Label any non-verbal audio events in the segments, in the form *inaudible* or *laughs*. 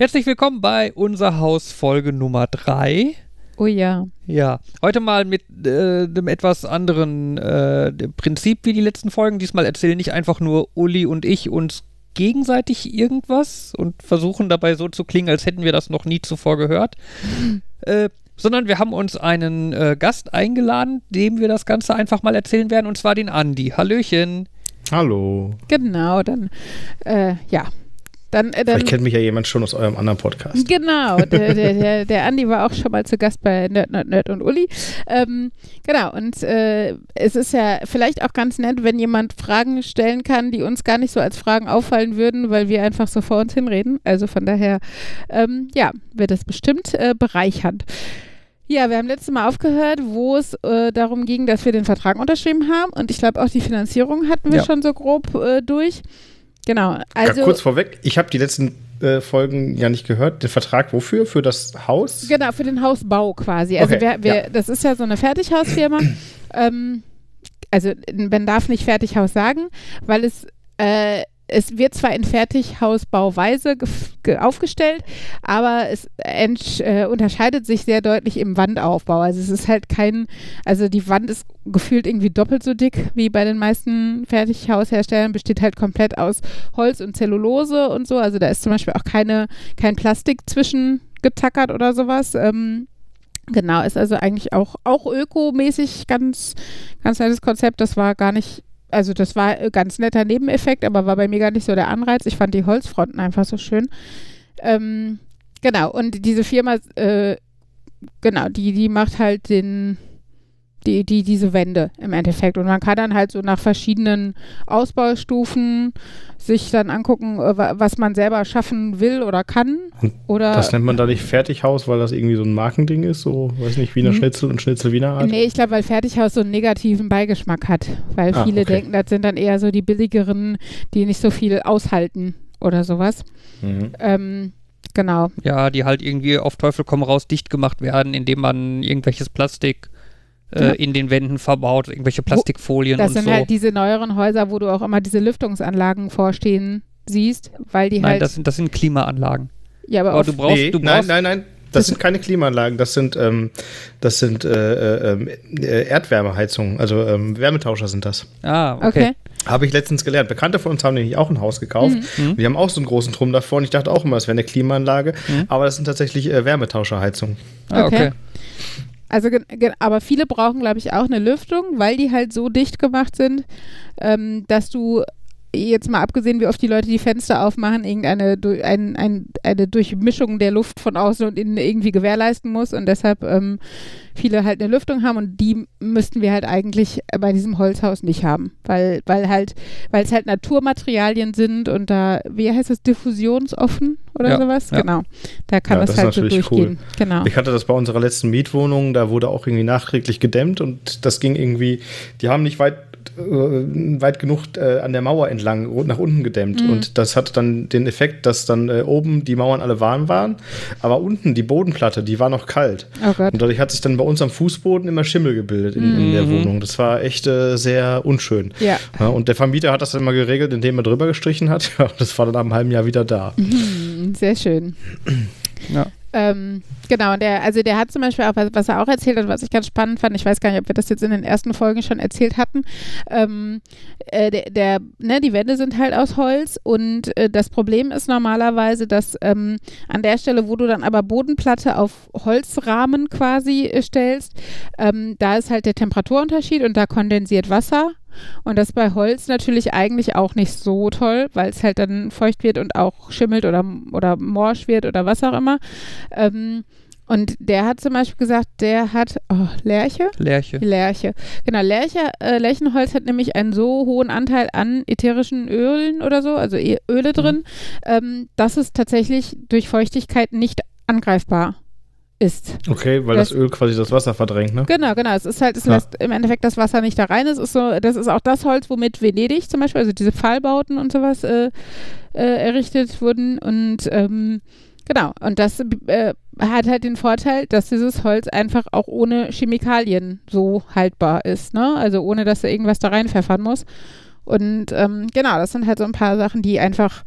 Herzlich willkommen bei unser Haus Folge Nummer 3. Oh ja. Ja, heute mal mit äh, einem etwas anderen äh, Prinzip wie die letzten Folgen. Diesmal erzählen nicht einfach nur Uli und ich uns gegenseitig irgendwas und versuchen dabei so zu klingen, als hätten wir das noch nie zuvor gehört. *laughs* äh, sondern wir haben uns einen äh, Gast eingeladen, dem wir das Ganze einfach mal erzählen werden, und zwar den Andi. Hallöchen. Hallo. Genau, dann, äh, ja. Dann, äh, dann, Vielleicht kennt mich ja jemand schon aus eurem anderen Podcast. Genau, der, *laughs* der, der, der Andi war auch schon mal zu Gast bei Nerd, Nerd, Nerd und Uli. Ähm, genau, und äh, es ist ja vielleicht auch ganz nett, wenn jemand Fragen stellen kann, die uns gar nicht so als Fragen auffallen würden, weil wir einfach so vor uns hinreden. Also von daher, ähm, ja, wird das bestimmt äh, bereichernd. Ja, wir haben letztes Mal aufgehört, wo es äh, darum ging, dass wir den Vertrag unterschrieben haben. Und ich glaube, auch die Finanzierung hatten wir Ja. schon so grob äh, durch. Genau. Also, ja, kurz vorweg, ich habe die letzten äh, Folgen ja nicht gehört. Den Vertrag wofür? Für das Haus? Genau, für den Hausbau quasi. Also Okay, wir, wir, ja. das ist ja so eine Fertighausfirma. *clears throat* ähm, also man darf nicht Fertighaus sagen, weil es äh, es wird zwar in Fertighausbauweise aufgestellt, aber es äh, unterscheidet sich sehr deutlich im Wandaufbau. Also es ist halt kein, also die Wand ist gefühlt irgendwie doppelt so dick wie bei den meisten Fertighausherstellern, besteht halt komplett aus Holz und Zellulose und so. Also da ist zum Beispiel auch keine, kein Plastik zwischen getackert oder sowas. Ähm, Genau, ist also eigentlich auch, auch ökomäßig ganz, ganz nettes Konzept. Das war gar nicht, also das war äh, ganz netter Nebeneffekt, aber war bei mir gar nicht so der Anreiz. Ich fand die Holzfronten einfach so schön. Ähm, genau, und diese Firma, äh, genau, die, die macht halt den, die, die, diese Wände im Endeffekt. Und man kann dann halt so nach verschiedenen Ausbaustufen sich dann angucken, äh, wa- was man selber schaffen will oder kann. Oder Das nennt man da nicht Fertighaus, weil das irgendwie so ein Markending ist, so, weiß nicht, Wiener Mhm. Schnitzel und Schnitzel Wiener Art. Nee, ich glaube, weil Fertighaus so einen negativen Beigeschmack hat. Weil Ah, viele okay. denken, das sind dann eher so die billigeren, die nicht so viel aushalten oder sowas. Mhm. Ähm, genau. Ja, die halt irgendwie auf Teufel komm raus dicht gemacht werden, indem man irgendwelches Plastik äh, Ja. in den Wänden verbaut, irgendwelche Plastikfolien Das und sind so. halt diese neueren Häuser, wo du auch immer diese Lüftungsanlagen vorstehen siehst, weil die Nein, halt. das sind, das sind Klimaanlagen. ja, aber, Aber du brauchst, nee, du nein, brauchst nein, nein. Das sind keine Klimaanlagen, das sind, ähm, das sind äh, äh, äh, Erdwärmeheizungen, also ähm, Wärmetauscher sind das. Ah, okay. okay. Habe ich letztens gelernt. Bekannte von uns haben nämlich auch ein Haus gekauft. Mhm. Die haben auch so einen großen Turm davor und ich dachte auch immer, es wäre eine Klimaanlage, Mhm. aber das sind tatsächlich äh, Wärmetauscherheizungen. Ah, Okay. okay. Also, aber viele brauchen, glaube ich, auch eine Lüftung, weil die halt so dicht gemacht sind, ähm, dass du jetzt mal abgesehen, wie oft die Leute die Fenster aufmachen, irgendeine ein, ein, eine Durchmischung der Luft von außen und innen irgendwie gewährleisten muss und deshalb ähm, viele halt eine Lüftung haben und die müssten wir halt eigentlich bei diesem Holzhaus nicht haben, weil, weil halt, weil es halt Naturmaterialien sind und da, wie heißt das, diffusionsoffen oder Ja, sowas? ja. Genau. Da kann Ja, das, das ist halt so natürlich durchgehen. Genau. Ich hatte das bei unserer letzten Mietwohnung, da wurde auch irgendwie nachträglich gedämmt und das ging irgendwie, die haben nicht weit, weit genug äh, an der Mauer entlang nach unten gedämmt Mhm. und das hatte dann den Effekt, dass dann äh, oben die Mauern alle warm waren, aber unten die Bodenplatte, die war noch kalt. Oh. Und dadurch hat sich dann bei uns am Fußboden immer Schimmel gebildet in, in der Mhm. Wohnung. Das war echt äh, sehr unschön. Ja. Ja, und der Vermieter hat das dann mal geregelt, indem er drüber gestrichen hat. *laughs* Ja, das war dann nach einem halben Jahr wieder da. Mhm, Sehr schön. Ja. Ähm, genau, der, also der hat zum Beispiel auch, was, was er auch erzählt hat, was ich ganz spannend fand, ich weiß gar nicht, ob wir das jetzt in den ersten Folgen schon erzählt hatten, ähm, äh, der, der, ne, die Wände sind halt aus Holz und äh, das Problem ist normalerweise, dass ähm, an der Stelle, wo du dann aber Bodenplatte auf Holzrahmen quasi äh, stellst, ähm, da ist halt der Temperaturunterschied und da kondensiert Wasser und das bei Holz natürlich eigentlich auch nicht so toll, weil es halt dann feucht wird und auch schimmelt oder, oder morsch wird oder was auch immer. Ähm, und der hat zum Beispiel gesagt, der hat oh, Lerche. Lerche. Lerche. Genau, Lerche, äh, Lärchenholz hat nämlich einen so hohen Anteil an ätherischen Ölen oder so, also E- Öle drin, ähm, dass es tatsächlich durch Feuchtigkeit nicht angreifbar ist. Okay, weil Das- das, Öl quasi das Wasser verdrängt, ne? Genau, genau. Es ist halt, es Ja. lässt im Endeffekt das Wasser nicht da rein. Es ist so, das ist auch das Holz, womit Venedig zum Beispiel, also diese Pfahlbauten und sowas äh, äh, errichtet wurden. Und ähm, genau, und das äh, hat halt den Vorteil, dass dieses Holz einfach auch ohne Chemikalien so haltbar ist, ne? Also ohne, dass er irgendwas da reinpfeffern muss. Und ähm, genau, das sind halt so ein paar Sachen, die einfach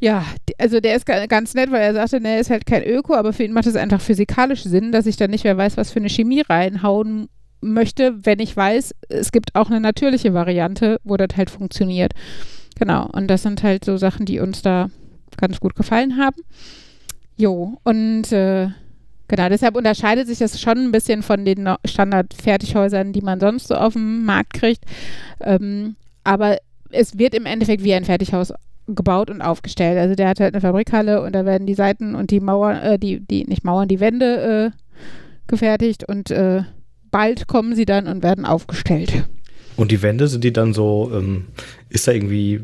Ja, also der ist ga- ganz nett, weil er sagte, ne, ist halt kein Öko, aber für ihn macht es einfach physikalisch Sinn, dass ich dann nicht mehr weiß, was für eine Chemie reinhauen möchte, wenn ich weiß, es gibt auch eine natürliche Variante, wo das halt funktioniert. Genau, und das sind halt so Sachen, die uns da ganz gut gefallen haben. Jo, und äh, genau, deshalb unterscheidet sich das schon ein bisschen von den Standard-Fertighäusern, die man sonst so auf dem Markt kriegt. Ähm, aber es wird im Endeffekt wie ein Fertighaus gebaut und aufgestellt. Also der hat halt eine Fabrikhalle und da werden die Seiten und die Mauern, äh, die, die, nicht Mauern, die Wände äh, gefertigt und äh, bald kommen sie dann und werden aufgestellt. Und die Wände, sind die dann so, ähm, ist da irgendwie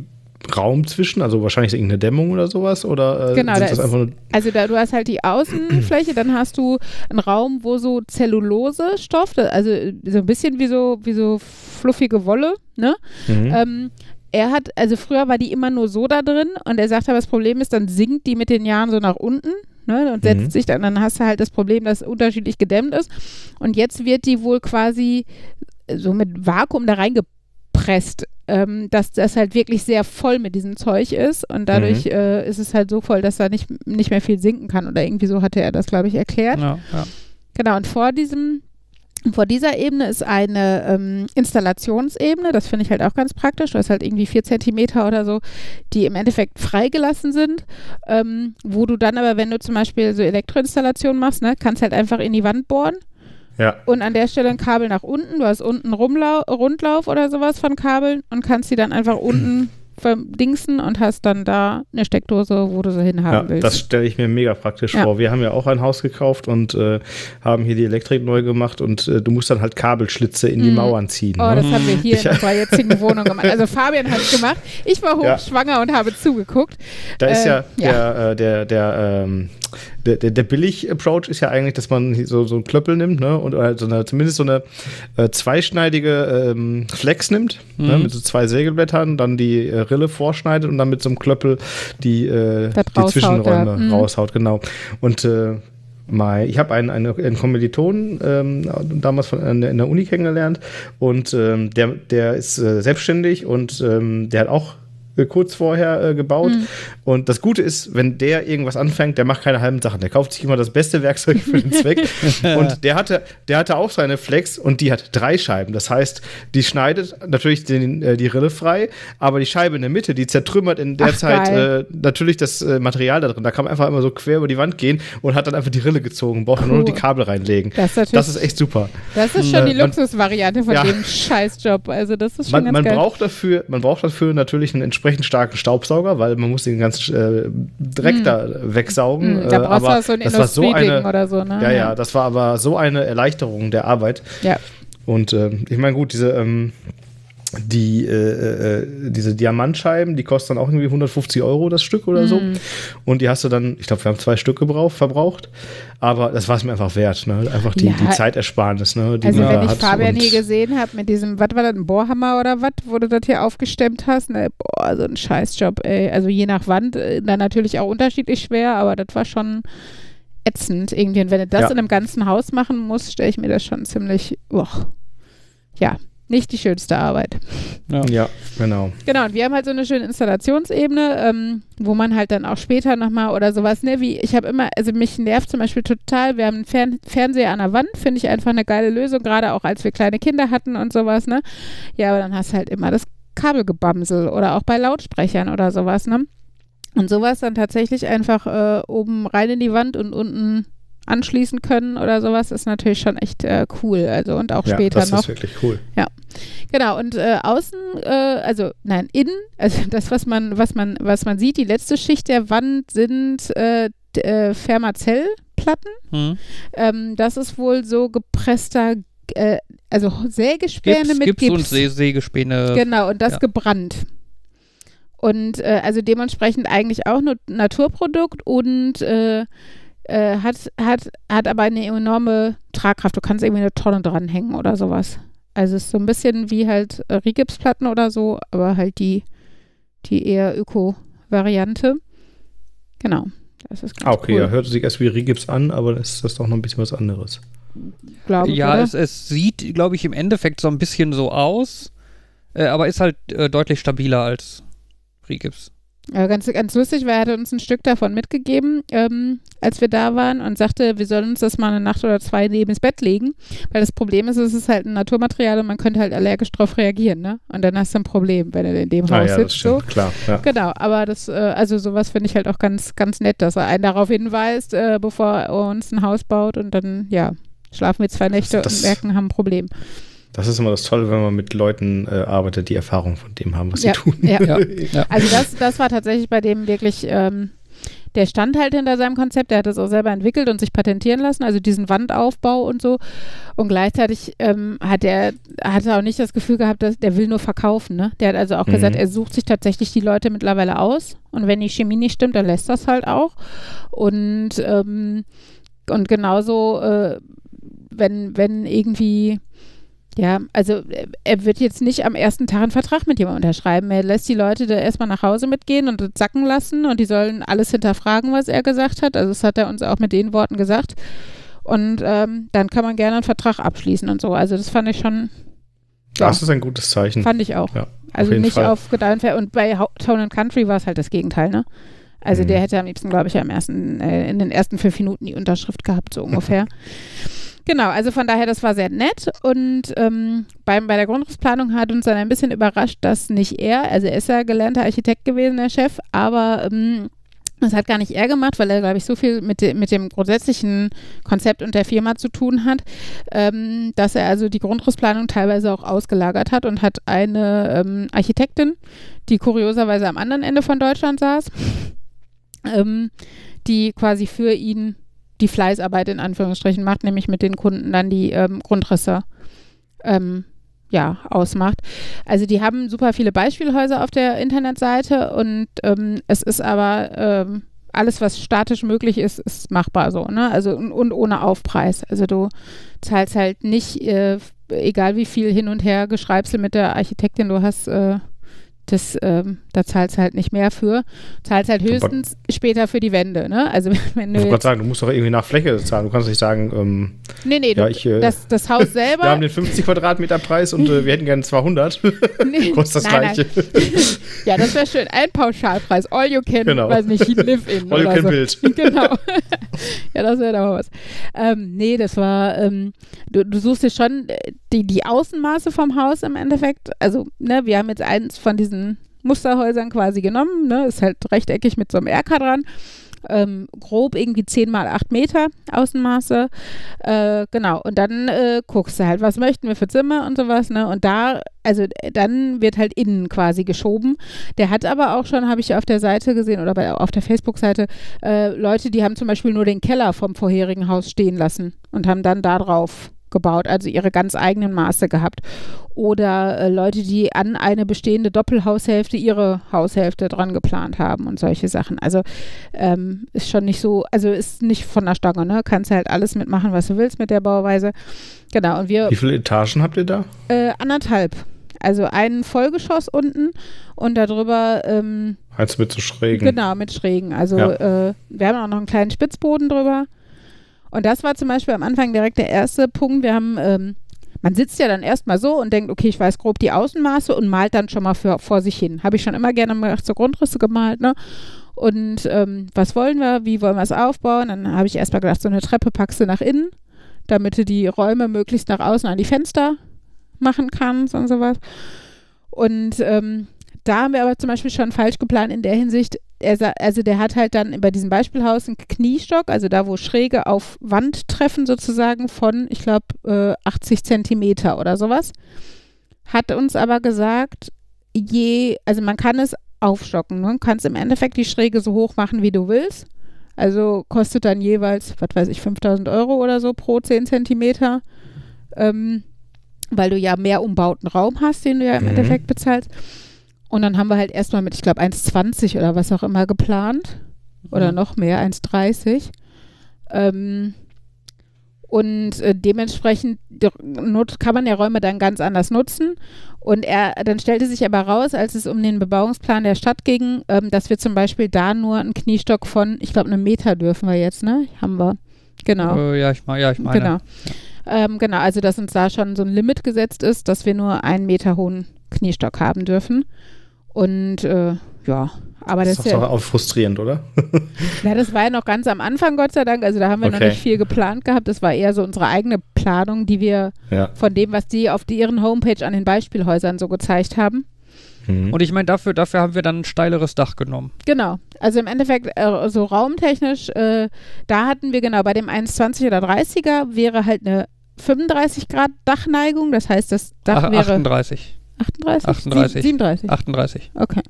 Raum zwischen? Also wahrscheinlich ist irgendeine Dämmung oder sowas? Oder äh, Genau, da das ist- einfach nur. Also da, du hast halt die Außenfläche, dann hast du einen Raum, wo so Zellulosestoff, also so ein bisschen wie so, wie so fluffige Wolle, ne? Mhm. Ähm, er hat, also früher war die immer nur so da drin und er sagt aber, das Problem ist, dann sinkt die mit den Jahren so nach unten ne, und setzt Mhm. sich dann, dann hast du halt das Problem, dass unterschiedlich gedämmt ist. Und jetzt wird die wohl quasi so mit Vakuum da reingepresst, ähm, dass das halt wirklich sehr voll mit diesem Zeug ist und dadurch Mhm. äh, ist es halt so voll, dass da nicht, nicht mehr viel sinken kann oder irgendwie so hatte er das, glaube ich, erklärt. Ja, ja. Genau, und vor diesem, vor dieser Ebene ist eine ähm, Installationsebene, das finde ich halt auch ganz praktisch. Du hast halt irgendwie vier Zentimeter oder so, die im Endeffekt freigelassen sind, ähm, wo du dann aber, wenn du zum Beispiel so Elektroinstallationen machst, ne, kannst halt einfach in die Wand bohren ja. und an der Stelle ein Kabel nach unten. Du hast unten Rumlau Rundlauf oder sowas von Kabeln und kannst die dann einfach unten verdingsen und hast dann da eine Steckdose, wo du sie Ja, hinhaben willst. das stelle ich mir mega praktisch Ja. vor. Wir haben ja auch ein Haus gekauft und äh, haben hier die Elektrik neu gemacht und äh, du musst dann halt Kabelschlitze in die Mhm. Mauern ziehen. Oh, ne? das haben wir hier Ich- in unserer jetzigen *laughs* Wohnung gemacht. Also Fabian hat es gemacht. Ich war Ja. hochschwanger und habe zugeguckt. Da ist Äh, ja, ja. der, äh, der, der, ähm, der, der, der Billig-Approach ist ja eigentlich, dass man so, so einen Klöppel nimmt, ne? Und oder so eine, zumindest so eine äh, zweischneidige ähm, Flex nimmt, ne? Mhm. mit so zwei Sägeblättern, dann die äh, Rille vorschneidet und dann mit so einem Klöppel die, äh, die Zwischenräume. Mhm. raushaut, genau. Und äh, Mai. Ich habe einen, einen, einen Kommilitonen ähm, damals von, in, der- in der Uni kennengelernt und ähm, der, der ist äh, selbstständig und ähm, der hat auch kurz vorher äh, gebaut. Mhm. Und das Gute ist, wenn der irgendwas anfängt, der macht keine halben Sachen. Der kauft sich immer das beste Werkzeug für den Zweck. *laughs* und der hatte, der hatte auch seine Flex und die hat drei Scheiben. Das heißt, die schneidet natürlich den, äh, die Rille frei, aber die Scheibe in der Mitte, die zertrümmert in der Ach, Zeit äh, natürlich das äh, Material da drin. Da kann man einfach immer so quer über die Wand gehen und hat dann einfach die Rille gezogen, braucht dann nur noch Cool. die Kabel reinlegen. Das ist Das ist echt super. Das ist schon die Man- Luxusvariante von Ja. dem Scheißjob. Also das ist schon Man, ganz man, geil. braucht dafür, man braucht dafür natürlich einen entsprechend starken Staubsauger, weil man muss den ganzen äh, Dreck da wegsaugen. Hm, da äh, brauchst du aber auch so ein das war so eine, oder so, ne? ja, ja, das war aber so eine Erleichterung der Arbeit. Ja. Und äh, ich meine, gut, diese, ähm, die, äh, äh, diese Diamantscheiben, die kosten dann auch irgendwie 150 Euro das Stück oder so. Mhm. Und die hast du dann, ich glaube, wir haben zwei Stück gebraucht, verbraucht. Aber das war es mir einfach wert, ne? Einfach die, Ja. die Zeitersparnis, ne? Die Also wenn ich. Fabian hier gesehen habe mit diesem, was war das, ein Bohrhammer oder was, wo du das hier aufgestemmt hast, ne, boah, so ein Scheißjob, ey. Also je nach Wand, äh, dann natürlich auch unterschiedlich schwer, aber das war schon ätzend irgendwie. Und wenn du das Ja. in einem ganzen Haus machen musst, stelle ich mir das schon ziemlich, uch. ja, nicht die schönste Arbeit. Ja, genau. Genau, und wir haben halt so eine schöne Installationsebene, ähm, wo man halt dann auch später nochmal oder sowas, ne, wie ich habe immer, also mich nervt zum Beispiel total, wir haben einen Fern Fernseher an der Wand, finde ich einfach eine geile Lösung, gerade auch als wir kleine Kinder hatten und sowas, ne. Ja, aber dann hast du halt immer das Kabelgebamsel oder auch bei Lautsprechern oder sowas, ne. Und sowas dann tatsächlich einfach äh, oben rein in die Wand und unten anschließen können oder sowas, ist natürlich schon echt äh, cool. Also und auch Ja, später das noch. ist wirklich cool. Genau, und äh, außen, äh, also nein, innen, also *laughs* das, was man, was man, was man sieht, die letzte Schicht der Wand sind äh, äh, Fermazellplatten. Hm. Ähm, das ist wohl so gepresster, äh, also Sägespäne Gips, mit Gips, Gips. und See Sägespäne. Genau, und das Ja. gebrannt. Und äh, also dementsprechend eigentlich auch nur Naturprodukt und äh, äh, hat, hat, hat aber eine enorme Tragkraft. Du kannst irgendwie eine Tonne dranhängen oder sowas. Also es ist so ein bisschen wie halt äh, Rigipsplatten oder so, aber halt die, die eher Öko-Variante. Genau. Das ist ganz Ah, okay, cool, ja, hört sich erst wie Rigips an, aber das ist das doch noch ein bisschen was anderes. glaube ich. Ja, es, es sieht, glaube ich, im Endeffekt so ein bisschen so aus, äh, aber ist halt äh, deutlich stabiler als Rigips. Ja, ganz, ganz lustig, weil er hat uns ein Stück davon mitgegeben, ähm, als wir da waren und sagte, wir sollen uns das mal eine Nacht oder zwei neben das Bett legen, weil das Problem ist, es ist halt ein Naturmaterial und man könnte halt allergisch drauf reagieren, ne? Und dann hast du ein Problem, wenn du in dem Ah, Haus ja, sitzt. So. klar. Ja. Genau, aber das, äh, also sowas finde ich halt auch ganz, ganz nett, dass er einen darauf hinweist, äh, bevor er uns ein Haus baut und dann, ja, schlafen wir zwei Nächte das- und merken, haben ein Problem. Das ist immer das Tolle, wenn man mit Leuten äh, arbeitet, die Erfahrung von dem haben, was Ja, sie tun. ja. *laughs* Ja. Also das, das war tatsächlich bei dem wirklich, ähm, der stand halt hinter seinem Konzept, der hat das auch selber entwickelt und sich patentieren lassen, also diesen Wandaufbau und so. Und gleichzeitig ähm, hat er hat er auch nicht das Gefühl gehabt, dass der will nur verkaufen. Ne? Der hat also auch Mhm. gesagt, er sucht sich tatsächlich die Leute mittlerweile aus und wenn die Chemie nicht stimmt, dann lässt das halt auch. Und ähm, und genauso, äh, wenn wenn irgendwie ja, also äh, er wird jetzt nicht am ersten Tag einen Vertrag mit jemandem unterschreiben. Er lässt die Leute da erstmal nach Hause mitgehen und das sacken lassen und die sollen alles hinterfragen, was er gesagt hat. Also das hat er uns auch mit den Worten gesagt. Und ähm, dann kann man gerne einen Vertrag abschließen und so. Also das fand ich schon, ja, Das ist ein gutes Zeichen. fand ich auch. Ja, auf also jeden nicht Fall. auf Gedeih und bei Town and Country war es halt das Gegenteil, ne? Also Mhm. der hätte am liebsten, glaube ich, am ersten, äh, in den ersten fünf Minuten die Unterschrift gehabt, so *laughs* ungefähr. Genau, also von daher, das war sehr nett. Und ähm, beim, bei der Grundrissplanung hat uns dann ein bisschen überrascht, dass nicht er, also er ist ja gelernter Architekt gewesen, der Chef, aber ähm, das hat gar nicht er gemacht, weil er, glaube ich, so viel mit, de, mit dem grundsätzlichen Konzept und der Firma zu tun hat, ähm, dass er also die Grundrissplanung teilweise auch ausgelagert hat und hat eine ähm, Architektin, die kurioserweise am anderen Ende von Deutschland saß, *laughs* ähm, die quasi für ihn die Fleißarbeit in Anführungsstrichen macht, nämlich mit den Kunden dann die ähm, Grundrisse ähm, ja, ausmacht. Also die haben super viele Beispielhäuser auf der Internetseite und ähm, es ist aber ähm, alles, was statisch möglich ist, ist machbar so, ne? Also und, und ohne Aufpreis. Also du zahlst halt nicht, äh, egal wie viel hin und her Geschreibsel mit der Architektin du hast, äh, das, ähm, da zahlst du halt nicht mehr für. Zahlst halt höchstens später für die Wände, ne? Also *laughs* wenn Ich du wollte gerade jetzt, sagen, du musst doch irgendwie nach Fläche zahlen. Du kannst nicht sagen, ähm, nee, nee, du, ja, ich, äh, das, das Haus *laughs* selber. wir haben den 50 Quadratmeter Preis und äh, wir hätten gerne 200. *laughs* Nee, Kostet das nein, gleiche. Ja, das wäre schön. Ein Pauschalpreis. All you can, Genau. weiß nicht, live in. All you can so. build. Genau. ja, das wäre doch was. Ähm, nee, das war, ähm, du, du suchst dir schon äh, die, die Außenmaße vom Haus im Endeffekt. Also, ne, wir haben jetzt eins von diesen Musterhäusern quasi genommen, ne, ist halt rechteckig mit so einem Erker dran. Ähm, grob irgendwie 10 mal 8 Meter Außenmaße. Äh, genau. Und dann äh, guckst du halt, was möchten wir für Zimmer und sowas, ne? Und da, also äh, dann wird halt innen quasi geschoben. Der hat aber auch schon, habe ich auf der Seite gesehen oder bei, auf der Facebook-Seite, äh, Leute, die haben zum Beispiel nur den Keller vom vorherigen Haus stehen lassen und haben dann da drauf gebaut, also ihre ganz eigenen Maße gehabt. Oder äh, Leute, die an eine bestehende Doppelhaushälfte ihre Haushälfte dran geplant haben und solche Sachen. Also ähm, ist schon nicht so, also ist nicht von der Stange, ne? Kannst halt alles mitmachen, was du willst mit der Bauweise. Genau, und wir Wie viele Etagen habt ihr da? äh, anderthalb. Also ein Vollgeschoss unten und darüber ähm, Eins mit so schrägen. Genau, mit Schrägen. Also Ja. äh, wir haben auch noch einen kleinen Spitzboden drüber. Und das war zum Beispiel am Anfang direkt der erste Punkt. Wir haben, ähm, man sitzt ja dann erstmal so und denkt, okay, ich weiß grob die Außenmaße und malt dann schon mal für, vor sich hin. Habe ich schon immer gerne mal so Grundrisse gemalt, ne? Und ähm, was wollen wir? Wie wollen wir es aufbauen? Dann habe ich erstmal gedacht, so eine Treppe packst du nach innen, damit du die Räume möglichst nach außen an die Fenster machen kannst und sowas. Und ähm, da haben wir aber zum Beispiel schon falsch geplant in der Hinsicht, er, also der hat halt dann bei diesem Beispielhaus einen Kniestock, also da, wo Schräge auf Wand treffen sozusagen von, ich glaube, äh, 80 Zentimeter oder sowas. Hat uns aber gesagt, je, also man kann es aufstocken, ne? kannst im Endeffekt die Schräge so hoch machen, wie du willst. Also kostet dann jeweils, was weiß ich, 5000 Euro oder so pro 10 Zentimeter, ähm, weil du ja mehr umbauten Raum hast, den du ja im Mhm. Endeffekt bezahlst. Und dann haben wir halt erstmal mit, ich glaube, 1,20 oder was auch immer geplant. Oder noch mehr, 1,30. Ähm, und äh, dementsprechend kann man ja Räume dann ganz anders nutzen. Und er, dann stellte sich aber raus, als es um den Bebauungsplan der Stadt ging, ähm, dass wir zum Beispiel da nur einen Kniestock von, ich glaube, einem Meter dürfen wir jetzt, ne? Haben wir. Genau. Äh, ja, ich, ja, ich meine. Genau. Ähm, genau, also dass uns da schon so ein Limit gesetzt ist, dass wir nur einen Meter hohen Kniestock haben dürfen. Und äh, ja, Aber das, Das ist ja, auch frustrierend, oder? *laughs* na, das war ja noch ganz am Anfang, Gott sei Dank. Also da haben wir noch Okay. nicht viel geplant gehabt. Das war eher so unsere eigene Planung, die wir ja. von dem, was die auf die, ihren Homepage an den Beispielhäusern so gezeigt haben. Mhm. Und ich meine, dafür, dafür haben wir dann ein steileres Dach genommen. Genau. Also im Endeffekt, äh, so raumtechnisch, äh, da hatten wir genau bei dem 1,20 oder 30er wäre halt eine 35 Grad Dachneigung. Das heißt, das Dach Ach, wäre 38. 38? 38. 37. 38. Okay.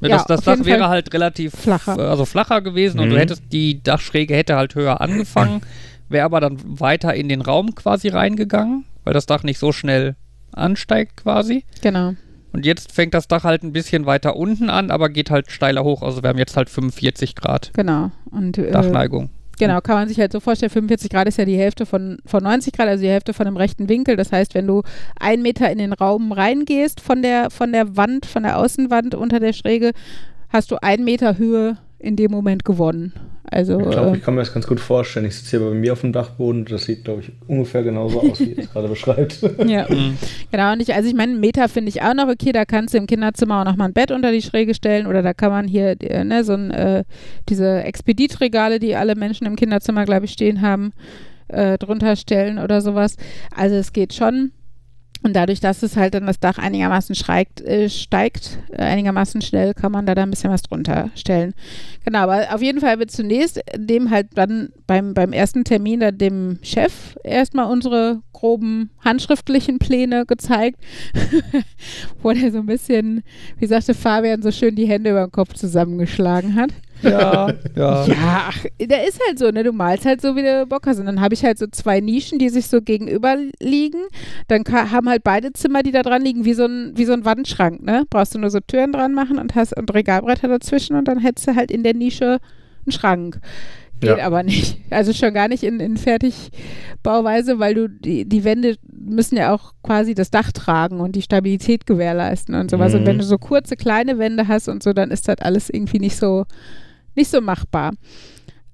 Ja, das das Dach wäre Fall halt relativ flacher. äh, also flacher gewesen und Mhm. du hättest die Dachschräge hätte halt höher angefangen, *clears throat* wäre aber dann weiter in den Raum quasi reingegangen, weil das Dach nicht so schnell ansteigt quasi. Genau. Und jetzt fängt das Dach halt ein bisschen weiter unten an, aber geht halt steiler hoch. Also wir haben jetzt halt 45 Grad Genau. Und äh, Dachneigung. Genau, kann man sich halt so vorstellen, 45 Grad ist ja die Hälfte von, von 90 Grad, also die Hälfte von dem rechten Winkel. Das heißt, wenn du einen Meter in den Raum reingehst von der, von der Wand, von der Außenwand unter der Schräge, hast du einen Meter Höhe in dem Moment gewonnen. Also Ich glaube, äh, ich kann mir das ganz gut vorstellen. Ich sitze hier bei mir auf dem Dachboden. Das sieht, glaube ich, ungefähr genauso aus, wie ihr es *laughs* gerade beschreibt. ja. *laughs* Mhm. Genau, und ich, also ich meine, Meter finde ich auch noch okay, da kannst du im Kinderzimmer auch nochmal ein Bett unter die Schräge stellen oder da kann man hier, äh, ne, so ein, äh, diese Expeditregale, die alle Menschen im Kinderzimmer, glaube ich, stehen haben, äh, drunter stellen oder sowas. Also es geht schon. Und dadurch, dass es halt dann das Dach einigermaßen steigt, äh, steigt äh, einigermaßen schnell, kann man da dann ein bisschen was drunter stellen. Genau, aber auf jeden Fall wird zunächst dem halt dann beim, beim ersten Termin dann dem Chef erstmal unsere groben handschriftlichen Pläne gezeigt, *laughs* wo der so ein bisschen, wie sagte Fabian, so schön die Hände über den Kopf zusammengeschlagen hat. Ja, ja. Ja, ach, der ist halt so, ne? Du malst halt so, wie du Bock hast. Und dann habe ich halt so zwei Nischen, die sich so gegenüber liegen. Dann haben halt beide Zimmer, die da dran liegen, wie so ein, wie so ein Wandschrank, ne? Brauchst du nur so Türen dran machen und hast und Regalbretter dazwischen und dann hättest du halt in der Nische einen Schrank. Geht Ja. aber nicht. Also schon gar nicht in, in Fertigbauweise, weil du die, die Wände müssen ja auch quasi das Dach tragen und die Stabilität gewährleisten und sowas. Und Mhm. wenn du so kurze, kleine Wände hast und so, dann ist das alles irgendwie nicht so, nicht so machbar.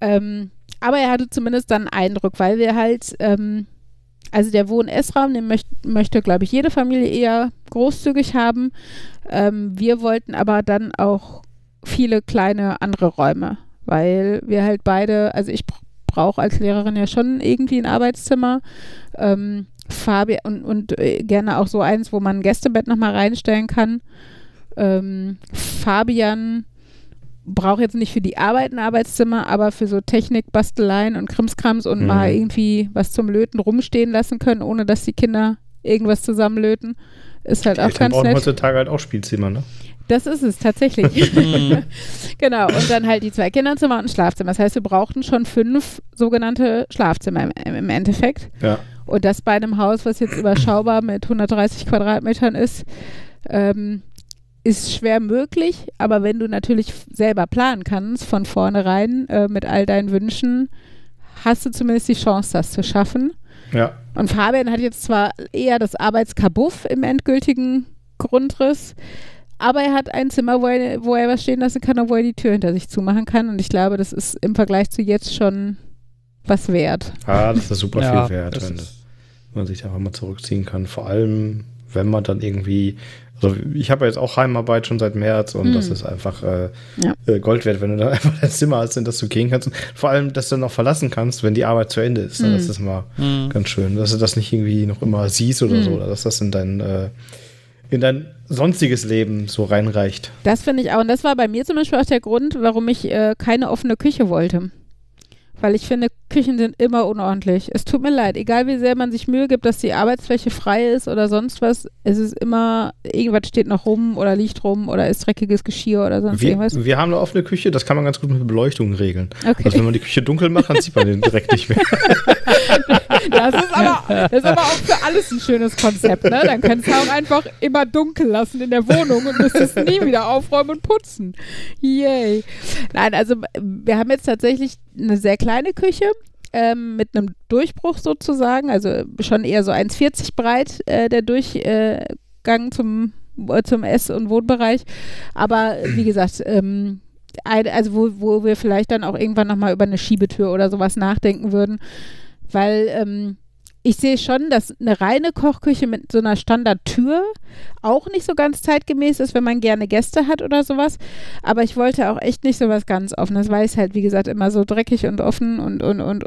Ähm, aber er hatte zumindest dann einen Eindruck, weil wir halt, ähm, also der Wohn-Essraum, den möcht, möchte, glaube ich, jede Familie eher großzügig haben. Ähm, wir wollten aber dann auch viele kleine andere Räume, weil wir halt beide, also ich brauche als Lehrerin ja schon irgendwie ein Arbeitszimmer. Ähm, Fabi und, und äh, gerne auch so eins, wo man ein Gästebett nochmal reinstellen kann. Ähm, Fabian braucht jetzt nicht für die Arbeit ein Arbeitszimmer, aber für so Technik, Basteleien und Krimskrams und Mhm. mal irgendwie was zum Löten rumstehen lassen können, ohne dass die Kinder irgendwas zusammenlöten, ist halt auch Eltern ganz brauchen nett. heutzutage halt auch Spielzimmer, ne? Das ist es tatsächlich. *laughs* *laughs* Genau. Und dann halt die zwei Kinderzimmer und ein Schlafzimmer. Das heißt, wir brauchten schon fünf sogenannte Schlafzimmer im, im Endeffekt. Ja. Und das bei einem Haus, was jetzt überschaubar mit 130 Quadratmetern ist, ähm, ist schwer möglich. Aber wenn du natürlich selber planen kannst, von vornherein äh, mit all deinen Wünschen, hast du zumindest die Chance, das zu schaffen. Ja. Und Fabian hat jetzt zwar eher das Arbeitskabuff im endgültigen Grundriss, aber er hat ein Zimmer, wo er, wo er was stehen lassen kann und wo er die Tür hinter sich zumachen kann. Und ich glaube, das ist im Vergleich zu jetzt schon was wert. Ah, das ist super Ja, viel wert, das wenn ist- man sich einfach mal zurückziehen kann. Vor allem, wenn man dann irgendwie, also ich habe ja jetzt auch Heimarbeit schon seit März und Mhm. das ist einfach äh, Ja. äh, Gold wert, wenn du dann *laughs* einfach dein Zimmer hast, in das du gehen kannst. Und vor allem, dass du dann auch verlassen kannst, wenn die Arbeit zu Ende ist. Mhm. Das ist mal Mhm. ganz schön, dass du das nicht irgendwie noch immer siehst oder so, oder dass das in dein, äh, in dein sonstiges Leben so reinreicht. Das finde ich auch. Und das war bei mir zum Beispiel auch der Grund, warum ich äh, keine offene Küche wollte. Weil ich finde, Küchen sind immer unordentlich. Es tut mir leid, egal wie sehr man sich Mühe gibt, dass die Arbeitsfläche frei ist oder sonst was, es ist immer, irgendwas steht noch rum oder liegt rum oder ist dreckiges Geschirr oder sonst Wir, irgendwas. wir haben eine offene Küche, das kann man ganz gut mit Beleuchtung regeln. Okay. Also wenn man die Küche dunkel macht, dann sieht man den direkt nicht mehr. *laughs* Das ist, aber, das ist aber auch für alles ein schönes Konzept, ne? Dann kannst du auch einfach immer dunkel lassen in der Wohnung und müsstest nie wieder aufräumen und putzen. Yay. Nein, also wir haben jetzt tatsächlich eine sehr kleine Küche ähm, mit einem Durchbruch sozusagen, also schon eher so 1,40 breit äh, der Durchgang zum, äh, zum Ess- und Wohnbereich. Aber wie gesagt, ähm, also wo, wo wir vielleicht dann auch irgendwann nochmal über eine Schiebetür oder sowas nachdenken würden, weil ähm, ich sehe schon, dass eine reine Kochküche mit so einer Standardtür auch nicht so ganz zeitgemäß ist, wenn man gerne Gäste hat oder sowas. Aber ich wollte auch echt nicht sowas ganz offenes, weil ich es halt, wie gesagt, immer so dreckig und offen und, und, und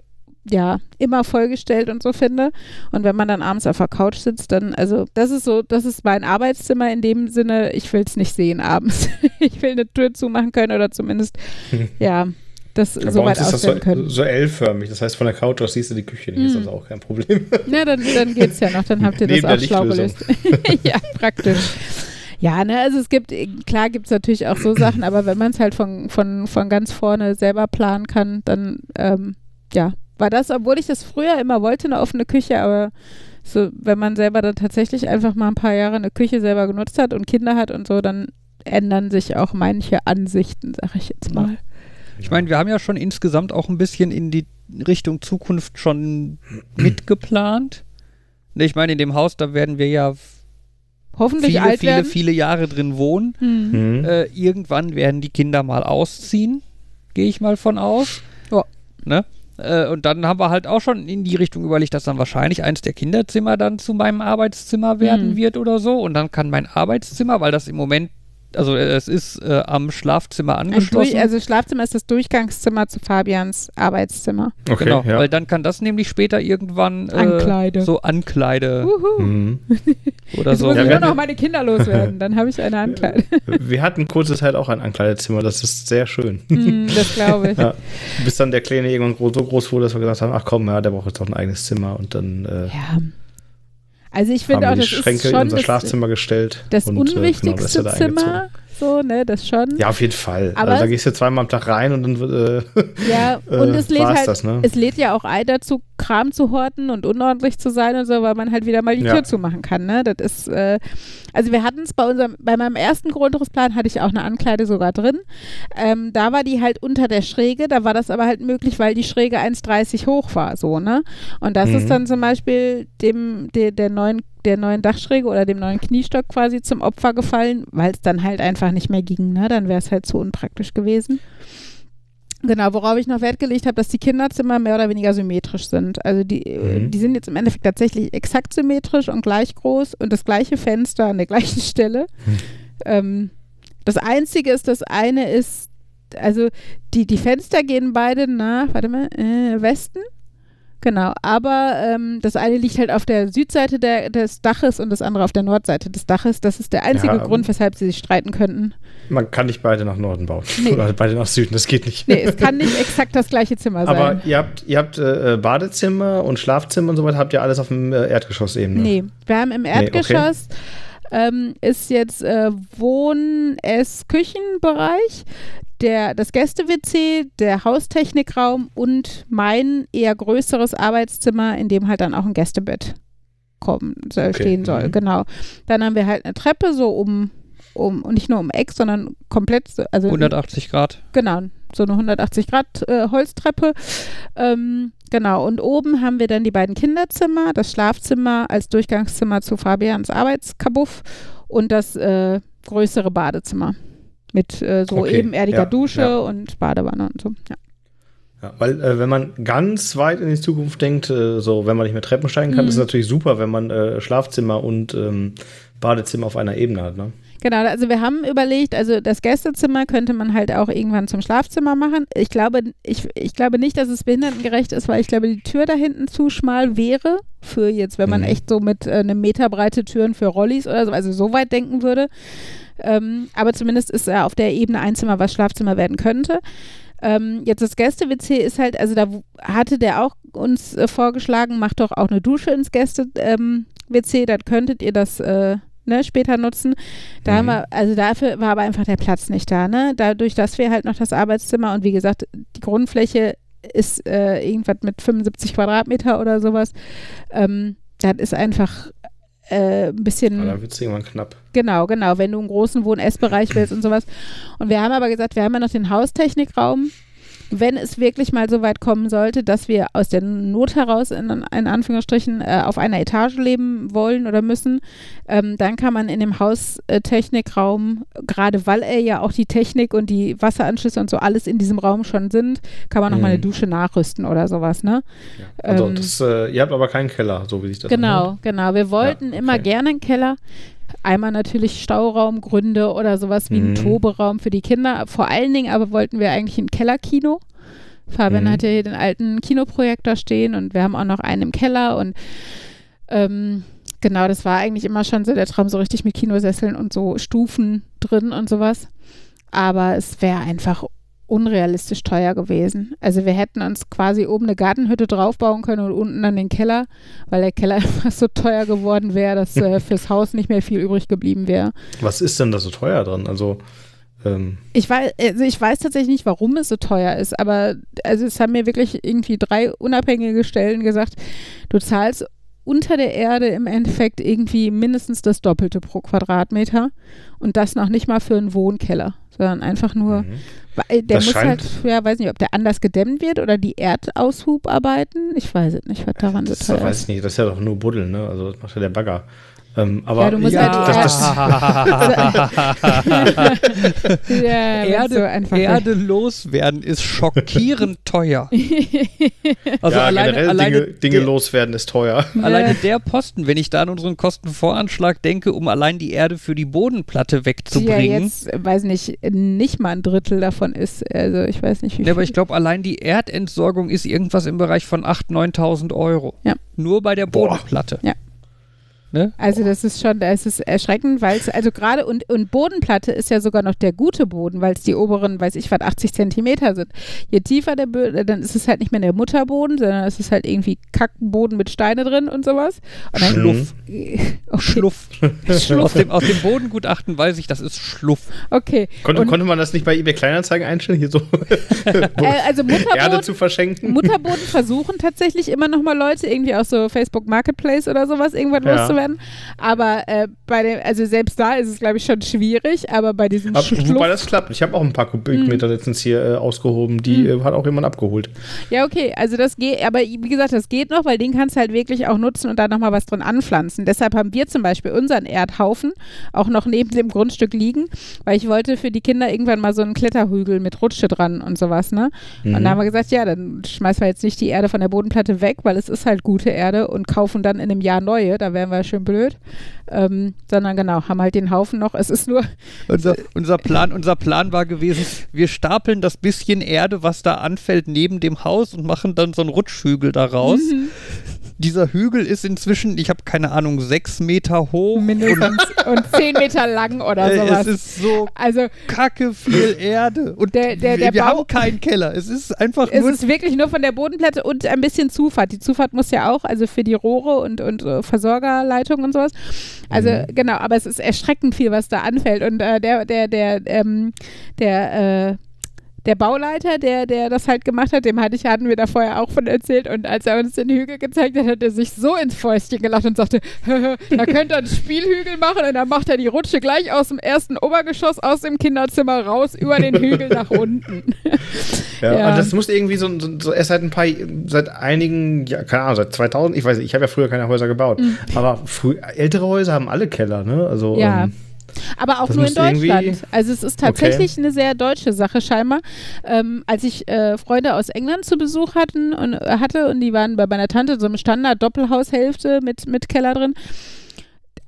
ja, immer vollgestellt und so finde. Und wenn man dann abends auf der Couch sitzt, dann, also das ist so, das ist mein Arbeitszimmer in dem Sinne, ich will es nicht sehen abends. *laughs* ich will eine Tür zumachen können oder zumindest, *laughs* ja, das ja, so weit ist das so, können. so L-förmig. Das heißt, von der Couch aus siehst du die Küche. Mm. Ist das auch kein Problem. Na, dann, dann geht es ja noch. Dann habt ihr das auch schlau gelöst. *laughs* ja, praktisch. Ja, ne, also es gibt, klar gibt es natürlich auch so *clears throat* Sachen, aber wenn man es halt von, von, von ganz vorne selber planen kann, dann, ähm, ja, war das, obwohl ich das früher immer wollte, eine offene Küche, aber so, wenn man selber dann tatsächlich einfach mal ein paar Jahre eine Küche selber genutzt hat und Kinder hat und so, dann ändern sich auch manche Ansichten, sag ich jetzt mal. Ich meine, wir haben ja schon insgesamt auch ein bisschen in die Richtung Zukunft schon mitgeplant. Ich meine, in dem Haus, da werden wir ja hoffentlich viele, alt viele, viele Jahre drin wohnen. Mhm. Äh, irgendwann werden die Kinder mal ausziehen, gehe ich mal von aus. Ja. Ne? Äh, und dann haben wir halt auch schon in die Richtung überlegt, dass dann wahrscheinlich eins der Kinderzimmer dann zu meinem Arbeitszimmer werden Mhm. wird oder so. Und dann kann mein Arbeitszimmer, weil das im Moment, also äh, es ist äh, am Schlafzimmer angeschlossen. Durch, also Schlafzimmer ist das Durchgangszimmer zu Fabians Arbeitszimmer. Okay, genau, ja. weil dann kann das nämlich später irgendwann äh, Ankleide. so Ankleide. Mhm. *laughs* oder Jetzt so. muss Ja, ich nur noch meine Kinder loswerden. Dann habe ich eine Ankleide. *laughs* Wir hatten kurze Zeit auch ein Ankleidezimmer. Das ist sehr schön. *laughs* Hm, das glaube ich. Ja. Bis dann der Kleine irgendwann so groß wurde, dass wir gesagt haben, ach komm, ja, der braucht jetzt auch ein eigenes Zimmer. Und dann äh, Ja. Also ich finde auch, die das Schränke ist in schon unser das, Schlafzimmer gestellt. das und, äh, genau, unwichtigste ist er da eingezogen. Zimmer. So, ne, das schon. Ja, auf jeden Fall. Aber- also, da gehst du zweimal am Tag rein und dann wird, äh, Ja, *laughs* äh, und es lädt halt, das, ne? es lädt ja auch ein dazu, Kram zu horten und unordentlich zu sein und so, weil man halt wieder mal die Ja. Tür zumachen kann, ne? Das ist, äh, also wir hatten es bei unserem, bei meinem ersten Grundrissplan hatte ich auch eine Ankleide sogar drin. Ähm, da war die halt unter der Schräge, da war das aber halt möglich, weil die Schräge 1,30 hoch war, so, ne? Und das Mhm. ist dann zum Beispiel dem, der, der neuen der neuen Dachschräge oder dem neuen Kniestock quasi zum Opfer gefallen, weil es dann halt einfach nicht mehr ging, ne? Dann wäre es halt zu unpraktisch gewesen. Genau, worauf ich noch Wert gelegt habe, dass die Kinderzimmer mehr oder weniger symmetrisch sind. Also die, äh, Mhm. die sind jetzt im Endeffekt tatsächlich exakt symmetrisch und gleich groß und das gleiche Fenster an der *laughs* gleichen Stelle. Ähm, das Einzige ist, das eine ist, also die, die Fenster gehen beide nach, warte mal, äh, Westen. Genau, aber ähm, das eine liegt halt auf der Südseite der, des Daches und das andere auf der Nordseite des Daches. Das ist der einzige Ja, Grund, weshalb sie sich streiten könnten. man kann nicht beide nach Norden bauen. Nee. *laughs* Oder beide nach Süden, das geht nicht. Nee, es kann nicht exakt das gleiche Zimmer sein. Aber ihr habt, ihr habt äh, Badezimmer und Schlafzimmer und so weiter, habt ihr alles auf dem äh, Erdgeschossebene? Nee, wir haben im Nee, okay. Erdgeschoss ähm, ist jetzt äh, Wohn-, Ess-, Küchenbereich, der, das Gäste-WC, der Haustechnikraum und mein eher größeres Arbeitszimmer, in dem halt dann auch ein Gästebett kommen, soll, Okay. stehen soll. Mhm. Genau. Dann haben wir halt eine Treppe so um, um und nicht nur um Eck, sondern komplett, so- also 180 Grad. Genau, so eine 180 Grad äh, Holztreppe. Ähm, genau, und oben haben wir dann die beiden Kinderzimmer, das Schlafzimmer als Durchgangszimmer zu Fabians Arbeitskabuff und das äh, größere Badezimmer mit äh, so Okay, ebenerdiger ja, Dusche ja. und Badewanne und so. Ja. Ja, weil äh, wenn man ganz weit in die Zukunft denkt, äh, so wenn man nicht mehr Treppen steigen kann, Mhm. ist es natürlich super, wenn man äh, Schlafzimmer und ähm, Badezimmer auf einer Ebene hat. Ne? Genau, also wir haben überlegt, also das Gästezimmer könnte man halt auch irgendwann zum Schlafzimmer machen. Ich glaube, ich, ich glaube nicht, dass es behindertengerecht ist, weil ich glaube, die Tür da hinten zu schmal wäre für jetzt, wenn man Mhm. echt so mit äh, einem Meter breite Türen für Rollis oder so, also so weit denken würde. Ähm, aber zumindest ist er auf der Ebene ein Zimmer, was Schlafzimmer werden könnte. Ähm, jetzt das Gäste-WC ist halt, also da hatte der auch uns äh, vorgeschlagen, macht doch auch eine Dusche ins Gäste-WC, dann könntet ihr das äh, ne, später nutzen. Da haben Mhm. wir, also dafür war aber einfach der Platz nicht da, ne? Dadurch, dass wir halt noch das Arbeitszimmer und wie gesagt, die Grundfläche ist äh, irgendwas mit 75 Quadratmeter oder sowas. Ähm, das ist einfach äh, ein bisschen. Aber dann wird es irgendwann knapp. Genau, genau, wenn du einen großen Wohn-Essbereich willst und sowas. Und wir haben aber gesagt, wir haben ja noch den Haustechnikraum. Wenn es wirklich mal so weit kommen sollte, dass wir aus der Not heraus in, in Anführungsstrichen äh, auf einer Etage leben wollen oder müssen, ähm, dann kann man in dem Haustechnikraum, gerade weil er ja auch die Technik und die Wasseranschlüsse und so alles in diesem Raum schon sind, kann man nochmal Mhm. eine Dusche nachrüsten oder sowas, ne? Also Ähm, das, äh, ihr habt aber keinen Keller, so wie sich das Genau, anhört. genau. Wir wollten Ja, immer okay. gerne einen Keller. Einmal natürlich Stauraumgründe oder sowas wie Mhm. ein Toberaum für die Kinder. Vor allen Dingen aber wollten wir eigentlich ein Kellerkino. Fabian Mhm. hat ja hier den alten Kinoprojektor stehen und wir haben auch noch einen im Keller und ähm, genau, das war eigentlich immer schon so der Traum, so richtig mit Kinosesseln und so Stufen drin und sowas. Aber es wäre einfach unrealistisch teuer gewesen. Also wir hätten uns quasi oben eine Gartenhütte draufbauen können und unten dann den Keller, weil der Keller *laughs* einfach so teuer geworden wäre, dass äh, *laughs* fürs Haus nicht mehr viel übrig geblieben wäre. Was ist denn da so teuer dran? Also, ähm, Ich weiß, also ich weiß tatsächlich nicht, warum es so teuer ist, aber also es haben mir wirklich irgendwie drei unabhängige Stellen gesagt, du zahlst unter der Erde im Endeffekt irgendwie mindestens das Doppelte pro Quadratmeter und das noch nicht mal für einen Wohnkeller, sondern einfach nur, mhm. weil der Das muss halt, ja, weiß nicht, ob der anders gedämmt wird oder die Erdaushubarbeiten. Ich weiß es nicht, was daran so das teuer weiß ist. ich nicht, das ist ja doch nur Buddeln, ne? Also das macht ja der Bagger. Ähm, aber Ja, du musst ja, halt die das, das, *laughs* Ja, *laughs* Erde, so einfach. Erde loswerden ist schockierend *laughs* teuer. Also ja, alleine, generell alleine, Dinge, Dinge der, loswerden ist teuer. alleine der Posten, wenn ich da an unseren Kostenvoranschlag denke, um allein die Erde für die Bodenplatte die ja wegzubringen. jetzt, weiß nicht, nicht mal ein Drittel davon ist. Also ich weiß nicht, wie Ja, viel. aber ich glaube, allein die Erdentsorgung ist irgendwas im Bereich von 8.000, 9.000 Euro. Ja. Nur bei der Boah. Bodenplatte. Ja. Ne? Also das ist schon, das ist erschreckend, weil es, also gerade und, und Bodenplatte ist ja sogar noch der gute Boden, weil es die oberen, weiß ich was, 80 Zentimeter sind. Je tiefer der Boden, dann ist es halt nicht mehr der Mutterboden, sondern es ist halt irgendwie Kackboden mit Steine drin und sowas. Und dann, Schluff. *laughs* Okay. Schluff. aus, dem, aus dem Bodengutachten weiß ich, das ist Schluff. Okay. Konnte, und, konnte man das nicht bei eBay Kleinanzeigen einstellen, hier so *laughs* äh, also Erde Mutterboden, zu verschenken? Mutterboden versuchen tatsächlich immer noch mal Leute, irgendwie auch so Facebook Marketplace oder sowas, irgendwann Ja. loszuwerden. Aber äh, bei dem, also selbst da ist es, glaube ich, schon schwierig, aber bei diesen Aber, Schluff wobei das klappt. Ich habe auch ein paar Kubikmeter Mhm. letztens hier äh, ausgehoben. Die äh, hat auch jemand abgeholt. Ja, okay, also das geht, aber wie gesagt, das geht noch, weil den kannst du halt wirklich auch nutzen und da nochmal was drin anpflanzen. Deshalb haben wir zum Beispiel unseren Erdhaufen auch noch neben dem Grundstück liegen, weil ich wollte für die Kinder irgendwann mal so einen Kletterhügel mit Rutsche dran und sowas, ne? Und Mhm. da haben wir gesagt, ja, dann schmeißen wir jetzt nicht die Erde von der Bodenplatte weg, weil es ist halt gute Erde und kaufen dann in einem Jahr neue, da wären wir schön blöd. Ähm, sondern genau, haben halt den Haufen noch. Es ist nur, Unser, *laughs* unser, Plan, unser Plan war gewesen, wir stapeln das bisschen Erde, was da anfällt, neben dem Haus und machen dann so einen Rutschhügel daraus. Mhm. Dieser Hügel ist inzwischen, ich habe keine Ahnung, sechs Meter hoch. mindestens und zehn Meter lang oder sowas. es ist so also kacke viel Erde. Und Der- der- der wir Bau- haben keinen Keller. Es ist einfach Es nur ist wirklich nur von der Bodenplatte und ein bisschen Zufahrt. Die Zufahrt muss ja auch, also für die Rohre und, und äh, Versorgerleitungen und sowas. Also genau, aber es ist erschreckend viel, was da anfällt. Und äh, der, der, der, ähm, der, äh, der Bauleiter, der, der das halt gemacht hat, dem hatte ich, hatten wir da vorher auch von erzählt. Und als er uns den Hügel gezeigt hat, hat er sich so ins Fäustchen gelacht und sagte, *laughs* da könnt ihr einen Spielhügel machen und dann macht er die Rutsche gleich aus dem ersten Obergeschoss aus dem Kinderzimmer raus über den Hügel nach unten. *laughs* Ja, Ja. Und das muss irgendwie so, so, erst seit ein paar, seit einigen, ja, keine Ahnung, seit 2000, ich weiß nicht, ich habe ja früher keine Häuser gebaut, aber früh, ältere Häuser haben alle Keller, ne? Also, Mhm. Ja. ähm, Aber auch Das nur in Deutschland. Also es ist tatsächlich eine sehr deutsche Sache scheinbar. Ähm, als ich äh, Freunde aus England zu Besuch hatten und, äh, hatte und die waren bei meiner Tante so im Standard-Doppelhaushälfte mit, mit Keller drin.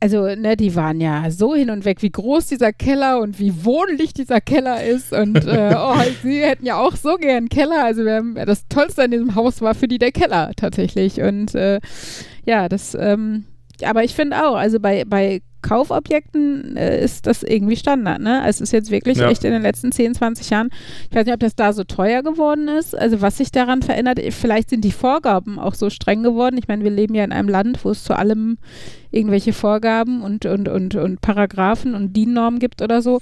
Also, ne, die waren ja so hin und weg, wie groß dieser Keller und wie wohnlich dieser Keller ist. Und äh, *laughs* oh, sie hätten ja auch so gern einen Keller. Also wir haben, das Tollste an diesem Haus war für die der Keller tatsächlich. Und äh, ja, das, ähm, aber ich finde auch, also bei, bei Kaufobjekten äh, ist das irgendwie Standard, ne? Es ist jetzt wirklich Ja. echt in den letzten 10, 20 Jahren, ich weiß nicht, ob das da so teuer geworden ist, also was sich daran verändert, vielleicht sind die Vorgaben auch so streng geworden. Ich meine, wir leben ja in einem Land, wo es zu allem irgendwelche Vorgaben und, und, und, und Paragraphen und DIN-Normen gibt oder so.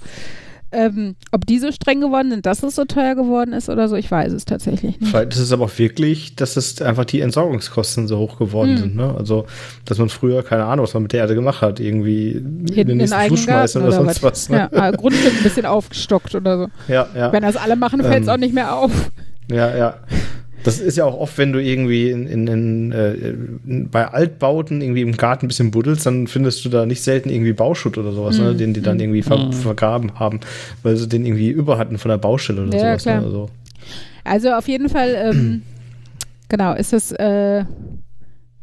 Ähm, ob die so streng geworden sind, dass es so teuer geworden ist oder so, ich weiß es tatsächlich nicht. Vielleicht ist es aber auch wirklich, dass es einfach die Entsorgungskosten so hoch geworden Hm. sind. Ne? Also, dass man früher, keine Ahnung, was man mit der Erde gemacht hat, irgendwie in den Hinten in nächsten eigenen Fluss schmeißen oder, sonst was. Ja, ne? äh, Grundstück ein bisschen aufgestockt oder so. ja. ja. Wenn das alle machen, fällt es Ähm, auch nicht mehr auf. Ja, ja. Das ist ja auch oft, wenn du irgendwie in, in, in, äh, bei Altbauten irgendwie im Garten ein bisschen buddelst, dann findest du da nicht selten irgendwie Bauschutt oder sowas, mm. ne, den die dann irgendwie ver mm. vergraben haben, weil sie den irgendwie über hatten von der Baustelle oder ja, sowas. Ne, also. also. auf jeden Fall, ähm, *clears throat* genau, ist das, äh,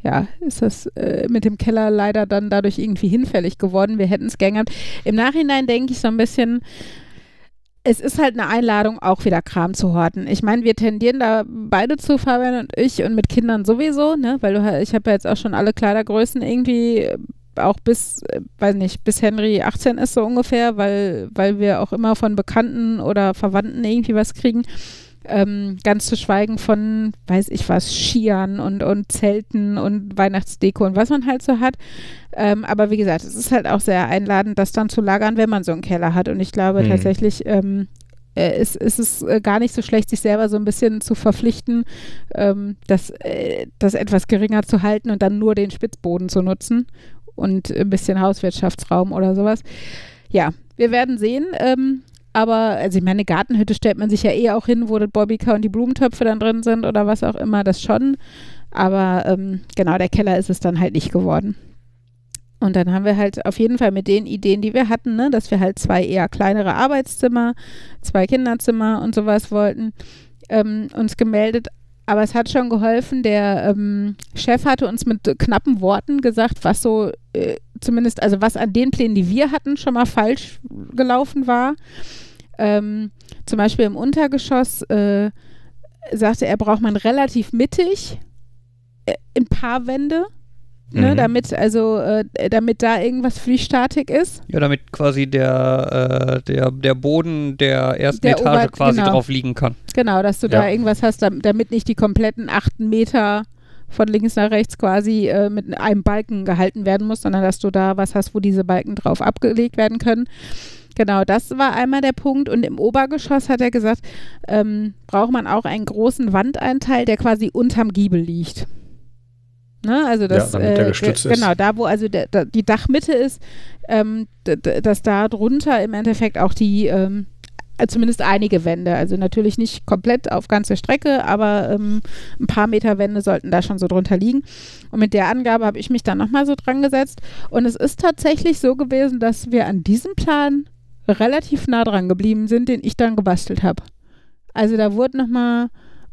ja, ist das äh, mit dem Keller leider dann dadurch irgendwie hinfällig geworden. Wir hätten es gern gehabt. Im Nachhinein denke ich so ein bisschen, es ist halt eine Einladung, auch wieder Kram zu horten. Ich meine, wir tendieren da beide zu, Fabian und ich, und mit Kindern sowieso, ne? Weil du, ich habe ja jetzt auch schon alle Kleidergrößen irgendwie äh, auch bis, äh, weiß nicht, bis Henry 18 ist so ungefähr, weil, weil wir auch immer von Bekannten oder Verwandten irgendwie was kriegen. Ähm, ganz zu schweigen von, weiß ich was, Skiern und, und Zelten und Weihnachtsdeko und was man halt so hat. Ähm, aber wie gesagt, es ist halt auch sehr einladend, das dann zu lagern, wenn man so einen Keller hat. Und ich glaube mhm. tatsächlich, ähm, äh, ist, ist es äh, gar nicht so schlecht, sich selber so ein bisschen zu verpflichten, ähm, das, äh, das etwas geringer zu halten und dann nur den Spitzboden zu nutzen und ein bisschen Hauswirtschaftsraum oder sowas. Ja, wir werden sehen. Ähm, aber, also ich meine, Gartenhütte stellt man sich ja eh auch hin, wo das Bobbycar und die Blumentöpfe dann drin sind oder was auch immer, das schon. Aber ähm, genau, der Keller ist es dann halt nicht geworden. Und dann haben wir halt auf jeden Fall mit den Ideen, die wir hatten, ne, dass wir halt zwei eher kleinere Arbeitszimmer, zwei Kinderzimmer und sowas wollten, ähm, uns gemeldet. Aber es hat schon geholfen. Der ähm, Chef hatte uns mit knappen Worten gesagt, was so äh, zumindest, also was an den Plänen, die wir hatten, schon mal falsch gelaufen war. Ähm, zum Beispiel im Untergeschoss äh, sagte er, braucht man relativ mittig äh, ein paar Wände. Ne, mhm. damit also äh, damit da irgendwas für die Statik ist. Ja, damit quasi der, äh, der, der Boden der ersten der Etage Ober quasi genau. drauf liegen kann. Genau, dass du ja. da irgendwas hast, damit nicht die kompletten achten Meter von links nach rechts quasi äh, mit einem Balken gehalten werden muss, sondern dass du da was hast, wo diese Balken drauf abgelegt werden können. Genau, das war einmal der Punkt. Und im Obergeschoss hat er gesagt, ähm, braucht man auch einen großen Wandeinteil, der quasi unterm Giebel liegt. Ne? Also das, ja, äh, genau, da wo also der, der, die Dachmitte ist, ähm, dass da drunter im Endeffekt auch die ähm, äh, zumindest einige Wände. Also natürlich nicht komplett auf ganze Strecke, aber ähm, ein paar Meter Wände sollten da schon so drunter liegen. Und mit der Angabe habe ich mich dann nochmal so dran gesetzt. Und es ist tatsächlich so gewesen, dass wir an diesem Plan relativ nah dran geblieben sind, den ich dann gebastelt habe. Also da wurde nochmal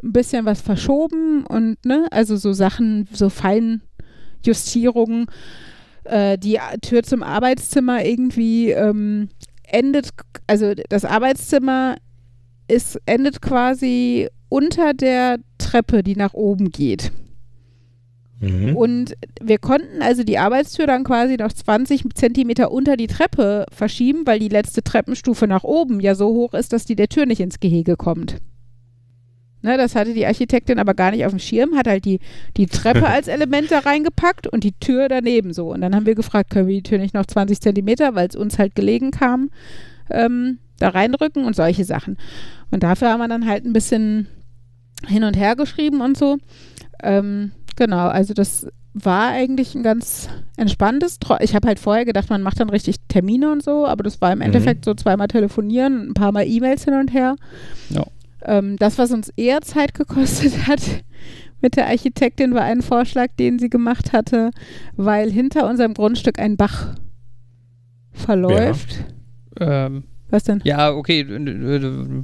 ein bisschen was verschoben und, ne, also so Sachen, so Feinjustierungen. Äh, die Tür zum Arbeitszimmer irgendwie ähm, endet, also das Arbeitszimmer ist, endet quasi unter der Treppe, die nach oben geht. Mhm. Und wir konnten also die Arbeitstür dann quasi noch 20 Zentimeter unter die Treppe verschieben, weil die letzte Treppenstufe nach oben ja so hoch ist, dass die der Tür nicht ins Gehege kommt. Ne, das hatte die Architektin aber gar nicht auf dem Schirm, hat halt die, die Treppe *laughs* als Element da reingepackt und die Tür daneben so. Und dann haben wir gefragt, können wir die Tür nicht noch 20 Zentimeter, weil es uns halt gelegen kam, ähm, da reinrücken und solche Sachen. Und dafür haben wir dann halt ein bisschen hin und her geschrieben und so. Ähm, genau, also das war eigentlich ein ganz entspanntes. Ich habe halt vorher gedacht, man macht dann richtig Termine und so, aber das war im mhm. Endeffekt so zweimal telefonieren, ein paar Mal E-Mails hin und her. Ja. Ähm, das, was uns eher Zeit gekostet *laughs* hat mit der Architektin, war ein Vorschlag, den sie gemacht hatte, weil hinter unserem Grundstück ein Bach verläuft. Ja. Ähm, was denn? Ja, okay,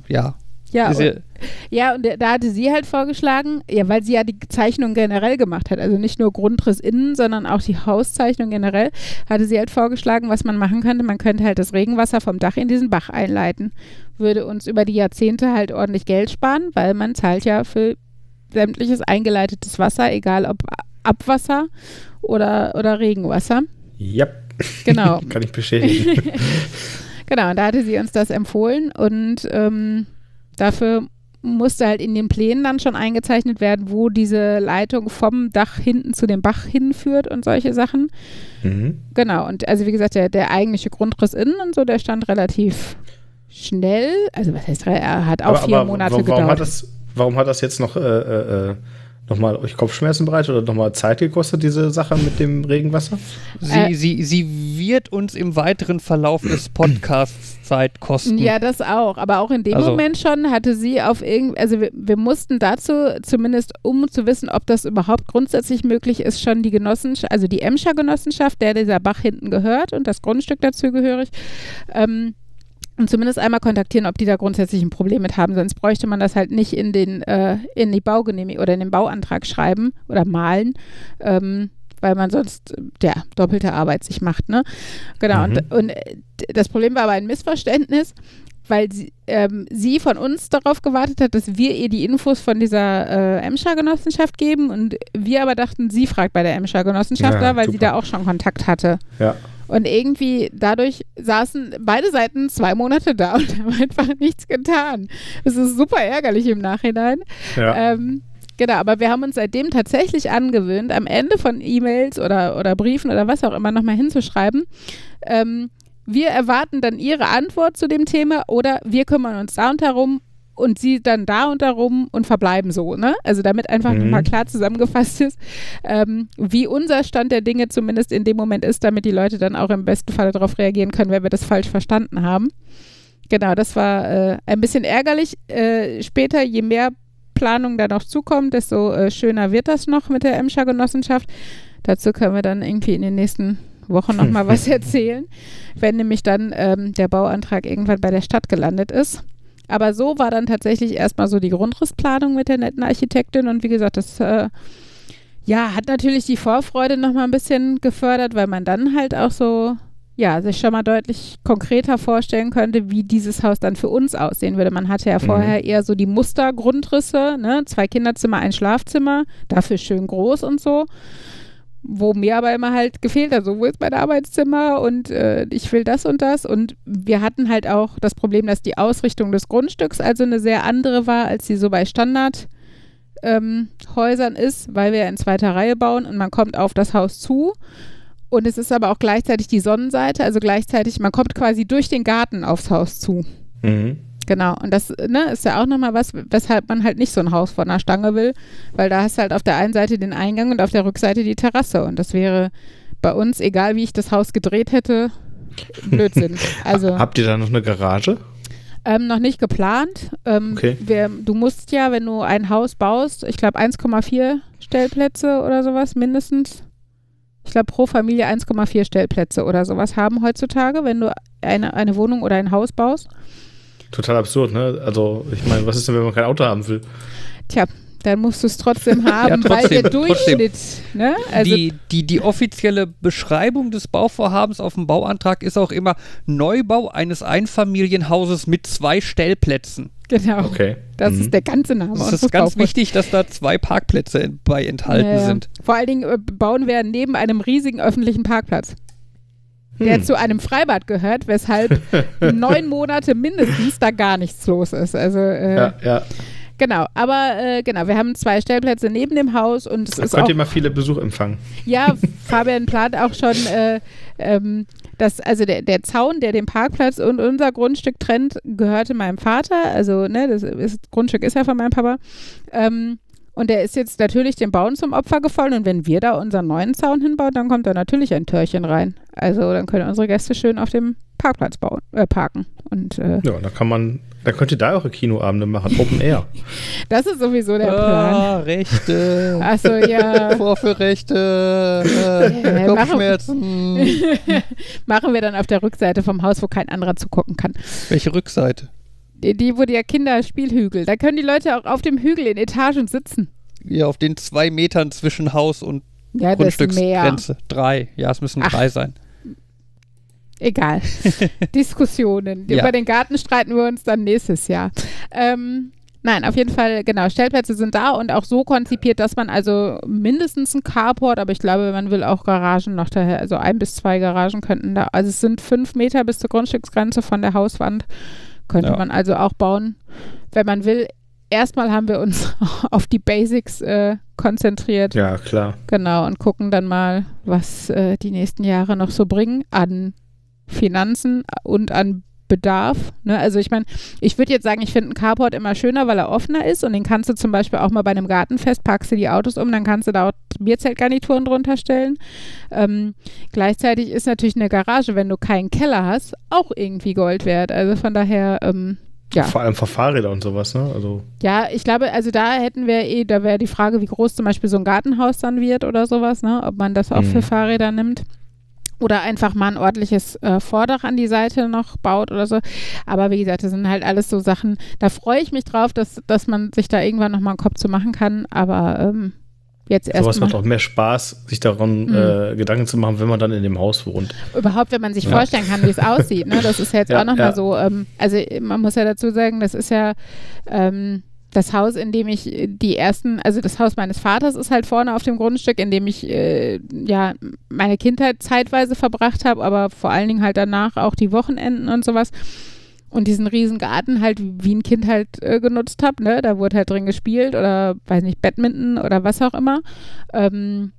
ja. Ja, und, ja, und da hatte sie halt vorgeschlagen, ja, weil sie ja die Zeichnung generell gemacht hat, also nicht nur Grundriss innen, sondern auch die Hauszeichnung generell, hatte sie halt vorgeschlagen, was man machen könnte. Man könnte halt das Regenwasser vom Dach in diesen Bach einleiten. Würde uns über die Jahrzehnte halt ordentlich Geld sparen, weil man zahlt ja für sämtliches eingeleitetes Wasser, egal ob Abwasser oder, oder Regenwasser. Ja. Genau. *laughs* Kann ich bestätigen. *laughs* *laughs* genau, und da hatte sie uns das empfohlen und ähm, Dafür musste halt in den Plänen dann schon eingezeichnet werden, wo diese Leitung vom Dach hinten zu dem Bach hinführt und solche Sachen. Mhm. Genau, und also wie gesagt, der, der eigentliche Grundriss innen und so, der stand relativ schnell. Also was heißt, er hat auch aber, vier aber Monate warum, gedauert. Hat das, warum hat das jetzt noch, äh, äh, nochmal euch Kopfschmerzen bereitet oder nochmal Zeit gekostet, diese Sache mit dem Regenwasser? Sie, Äh. sie, sie wird uns im weiteren Verlauf des Podcasts Zeit kosten. Ja, das auch. Aber auch in dem Also- Moment schon hatte sie auf irgend, also wir, wir mussten dazu, zumindest um zu wissen, ob das überhaupt grundsätzlich möglich ist, schon die Genossenschaft, also die Emscher Genossenschaft, der dieser Bach hinten gehört und das Grundstück dazugehörig, ähm, und zumindest einmal kontaktieren, ob die da grundsätzlich ein Problem mit haben. Sonst bräuchte man das halt nicht in den äh, in die Baugenehmigung oder in den Bauantrag schreiben oder malen. Ähm, weil man sonst äh, ja, doppelte Arbeit sich macht, ne? Genau. Mhm. Und, und äh, das Problem war aber ein Missverständnis, weil sie, ähm, sie von uns darauf gewartet hat, dass wir ihr die Infos von dieser äh, Emscher Genossenschaft geben und wir aber dachten, sie fragt bei der Emscher Genossenschaft Ja, da, weil sie super. da auch schon Kontakt hatte. Ja. Und irgendwie dadurch saßen beide Seiten zwei Monate da und *laughs* haben einfach nichts getan. Das ist super ärgerlich im Nachhinein. Ja. Ähm, genau, aber wir haben uns seitdem tatsächlich angewöhnt, am Ende von E-Mails oder, oder Briefen oder was auch immer nochmal hinzuschreiben. Ähm, wir erwarten dann Ihre Antwort zu dem Thema oder wir kümmern uns da und darum und Sie dann da und darum und verbleiben so, ne? Also damit einfach Mhm. nochmal klar zusammengefasst ist, ähm, wie unser Stand der Dinge zumindest in dem Moment ist, damit die Leute dann auch im besten Falle darauf reagieren können, wenn wir das falsch verstanden haben. Genau, das war äh, ein bisschen ärgerlich. Äh, später, je mehr Planung da noch zukommt, desto äh, schöner wird das noch mit der Emscher Genossenschaft. Dazu können wir dann irgendwie in den nächsten Wochen nochmal *laughs* was erzählen, wenn nämlich dann ähm, der Bauantrag irgendwann bei der Stadt gelandet ist. Aber so war dann tatsächlich erstmal so die Grundrissplanung mit der netten Architektin und wie gesagt, das äh, ja, hat natürlich die Vorfreude nochmal ein bisschen gefördert, weil man dann halt auch so, ja, sich schon mal deutlich konkreter vorstellen könnte, wie dieses Haus dann für uns aussehen würde. Man hatte ja Mhm. vorher eher so die Mustergrundrisse, ne? Zwei Kinderzimmer, ein Schlafzimmer, dafür schön groß und so. Wo mir aber immer halt gefehlt hat, so wo ist mein Arbeitszimmer und äh, ich will das und das. Und wir hatten halt auch das Problem, dass die Ausrichtung des Grundstücks also eine sehr andere war, als sie so bei Standard ähm, ist, weil wir in zweiter Reihe bauen und man kommt auf das Haus zu. Und es ist aber auch gleichzeitig die Sonnenseite, also gleichzeitig, man kommt quasi durch den Garten aufs Haus zu. Mhm. Genau, und das ne, ist ja auch nochmal was, weshalb man halt nicht so ein Haus von der Stange will, weil da hast du halt auf der einen Seite den Eingang und auf der Rückseite die Terrasse. Und das wäre bei uns, egal wie ich das Haus gedreht hätte, *laughs* Blödsinn. Also Habt ihr da noch eine Garage? ähm, noch nicht geplant. Ähm, Okay. wir, du musst ja, wenn du ein Haus baust, ich glaube 1,4 Stellplätze oder sowas mindestens. Ich glaube pro Familie 1,4 Stellplätze oder sowas haben heutzutage, wenn du eine, eine Wohnung oder ein Haus baust. Total absurd, ne? Also, ich meine, was ist denn, wenn man kein Auto haben will? Tja, dann musst du es trotzdem *laughs* haben, weil trotzdem, der trotzdem. Durchschnitt, ne? Also die, die, die offizielle Beschreibung des Bauvorhabens auf dem Bauantrag ist auch immer Neubau eines Einfamilienhauses mit zwei Stellplätzen. genau. Okay. Das Mhm. ist der ganze Name. Es ist ganz wichtig, dass da zwei Parkplätze bei enthalten Ja, ja. sind. Vor allen Dingen äh, bauen wir neben einem riesigen öffentlichen Parkplatz. Der Hm. zu einem Freibad gehört, weshalb *laughs* neun Monate mindestens da gar nichts los ist. Also äh, Ja, ja. genau, aber äh, genau, wir haben zwei Stellplätze neben dem Haus und es Da ist könnt auch ihr mal viele Besuch empfangen. ja, *laughs* Fabian plant auch schon, äh, ähm, dass, also der, der Zaun, der den Parkplatz und unser Grundstück trennt, gehörte meinem Vater. Also, ne, das, ist, das Grundstück ist ja von meinem Papa. Ähm, und der ist jetzt natürlich dem Bauen zum Opfer gefallen. Und wenn wir da unseren neuen Zaun hinbauen, dann kommt da natürlich ein Türchen rein. Also, dann können unsere Gäste schön auf dem Parkplatz bauen, äh, parken. Und äh, Ja, da kann man, da könnt ihr da eure Kinoabende machen, Open Air. *laughs* das ist sowieso der Plan. Ah, Rechte. *laughs* Achso, ja. *laughs* Vorführrechte. Äh, Kopfschmerzen. Machen wir dann auf der Rückseite vom Haus, wo kein anderer zugucken kann. Welche Rückseite? Die, die wo der Kinderspielhügel. Da können die Leute auch auf dem Hügel in Etagen sitzen. Ja, auf den zwei Metern zwischen Haus und Ja. Grundstücksgrenze. Drei. Ja, es müssen Ach. drei sein. Egal. *laughs* Diskussionen. Ja. Über den Garten streiten wir uns dann nächstes Jahr. Ähm, nein, auf jeden Fall, genau. Stellplätze sind da und auch so konzipiert, dass man also mindestens ein Carport, aber ich glaube, man will auch Garagen noch daher, also ein bis zwei Garagen könnten da, also es sind fünf Meter bis zur Grundstücksgrenze von der Hauswand, könnte Ja. man also auch bauen, wenn man will. Erstmal haben wir uns *laughs* auf die Basics äh, konzentriert. Ja, klar. Genau, und gucken dann mal, was äh, die nächsten Jahre noch so bringen an Finanzen und an Bedarf. Ne? Also ich meine, ich würde jetzt sagen, ich finde einen Carport immer schöner, weil er offener ist und den kannst du zum Beispiel auch mal bei einem Gartenfest, packst du die Autos um, dann kannst du da auch Bierzeltgarnituren drunter stellen. Ähm, gleichzeitig ist natürlich eine Garage, wenn du keinen Keller hast, auch irgendwie Gold wert. Also von daher, ähm, ja. Vor allem für Fahrräder und sowas, ne? Also Ja, ich glaube, also da hätten wir eh, da wäre die Frage, wie groß zum Beispiel so ein Gartenhaus dann wird oder sowas, ne? Ob man das auch Mhm. für Fahrräder nimmt. Oder einfach mal ein ordentliches äh, Vordach an die Seite noch baut oder so. Aber wie gesagt, das sind halt alles so Sachen, da freue ich mich drauf, dass, dass man sich da irgendwann nochmal einen Kopf zu machen kann. Aber ähm, jetzt sowas erstmal. macht auch mehr Spaß, sich daran Mhm. äh, Gedanken zu machen, wenn man dann in dem Haus wohnt. Überhaupt, wenn man sich Ja. vorstellen kann, wie es aussieht. Ne? Das ist ja jetzt *laughs* Ja, auch nochmal ja. so. Ähm, also man muss ja dazu sagen, das ist ja ähm, das Haus, in dem ich äh, die ersten, also das Haus meines Vaters ist halt vorne auf dem Grundstück, in dem ich äh, ja meine Kindheit zeitweise verbracht habe, aber vor allen Dingen halt danach auch die Wochenenden und sowas. Und diesen riesen Garten halt wie ein Kind halt äh, genutzt habe, ne? Da wurde halt drin gespielt oder weiß nicht, Badminton oder was auch immer. Ähm,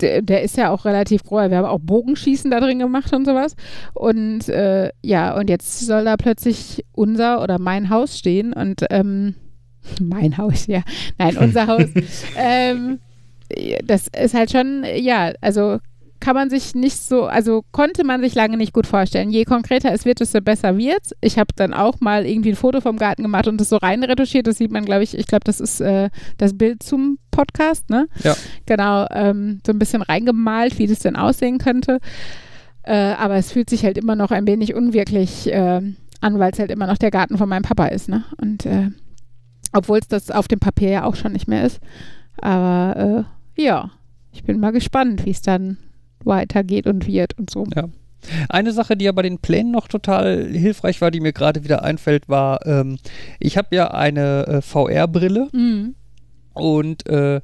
der, der ist ja auch relativ groß. Wir haben auch Bogenschießen da drin gemacht und sowas. Und äh, ja, und jetzt soll da plötzlich unser oder mein Haus stehen und ähm, *laughs* mein Haus, ja. Nein, unser Haus. *laughs* ähm, das ist halt schon, ja, also kann man sich nicht so, also konnte man sich lange nicht gut vorstellen. Je konkreter es wird, desto besser wird's. Ich habe dann auch mal irgendwie ein Foto vom Garten gemacht und das so rein retuschiert. Das sieht man, glaube ich, ich glaube, das ist äh, das Bild zum Podcast, ne? Ja. Genau, ähm, so ein bisschen reingemalt, wie das denn aussehen könnte. Äh, aber es fühlt sich halt immer noch ein wenig unwirklich äh, an, weil es halt immer noch der Garten von meinem Papa ist, ne? Und äh, obwohl es das auf dem Papier ja auch schon nicht mehr ist. Aber äh, ja, ich bin mal gespannt, wie es dann weitergeht und wird und so. Ja. Eine Sache, die ja bei den Plänen noch total hilfreich war, die mir gerade wieder einfällt, war, ähm, ich habe ja eine äh, VR-Brille Mhm. und äh,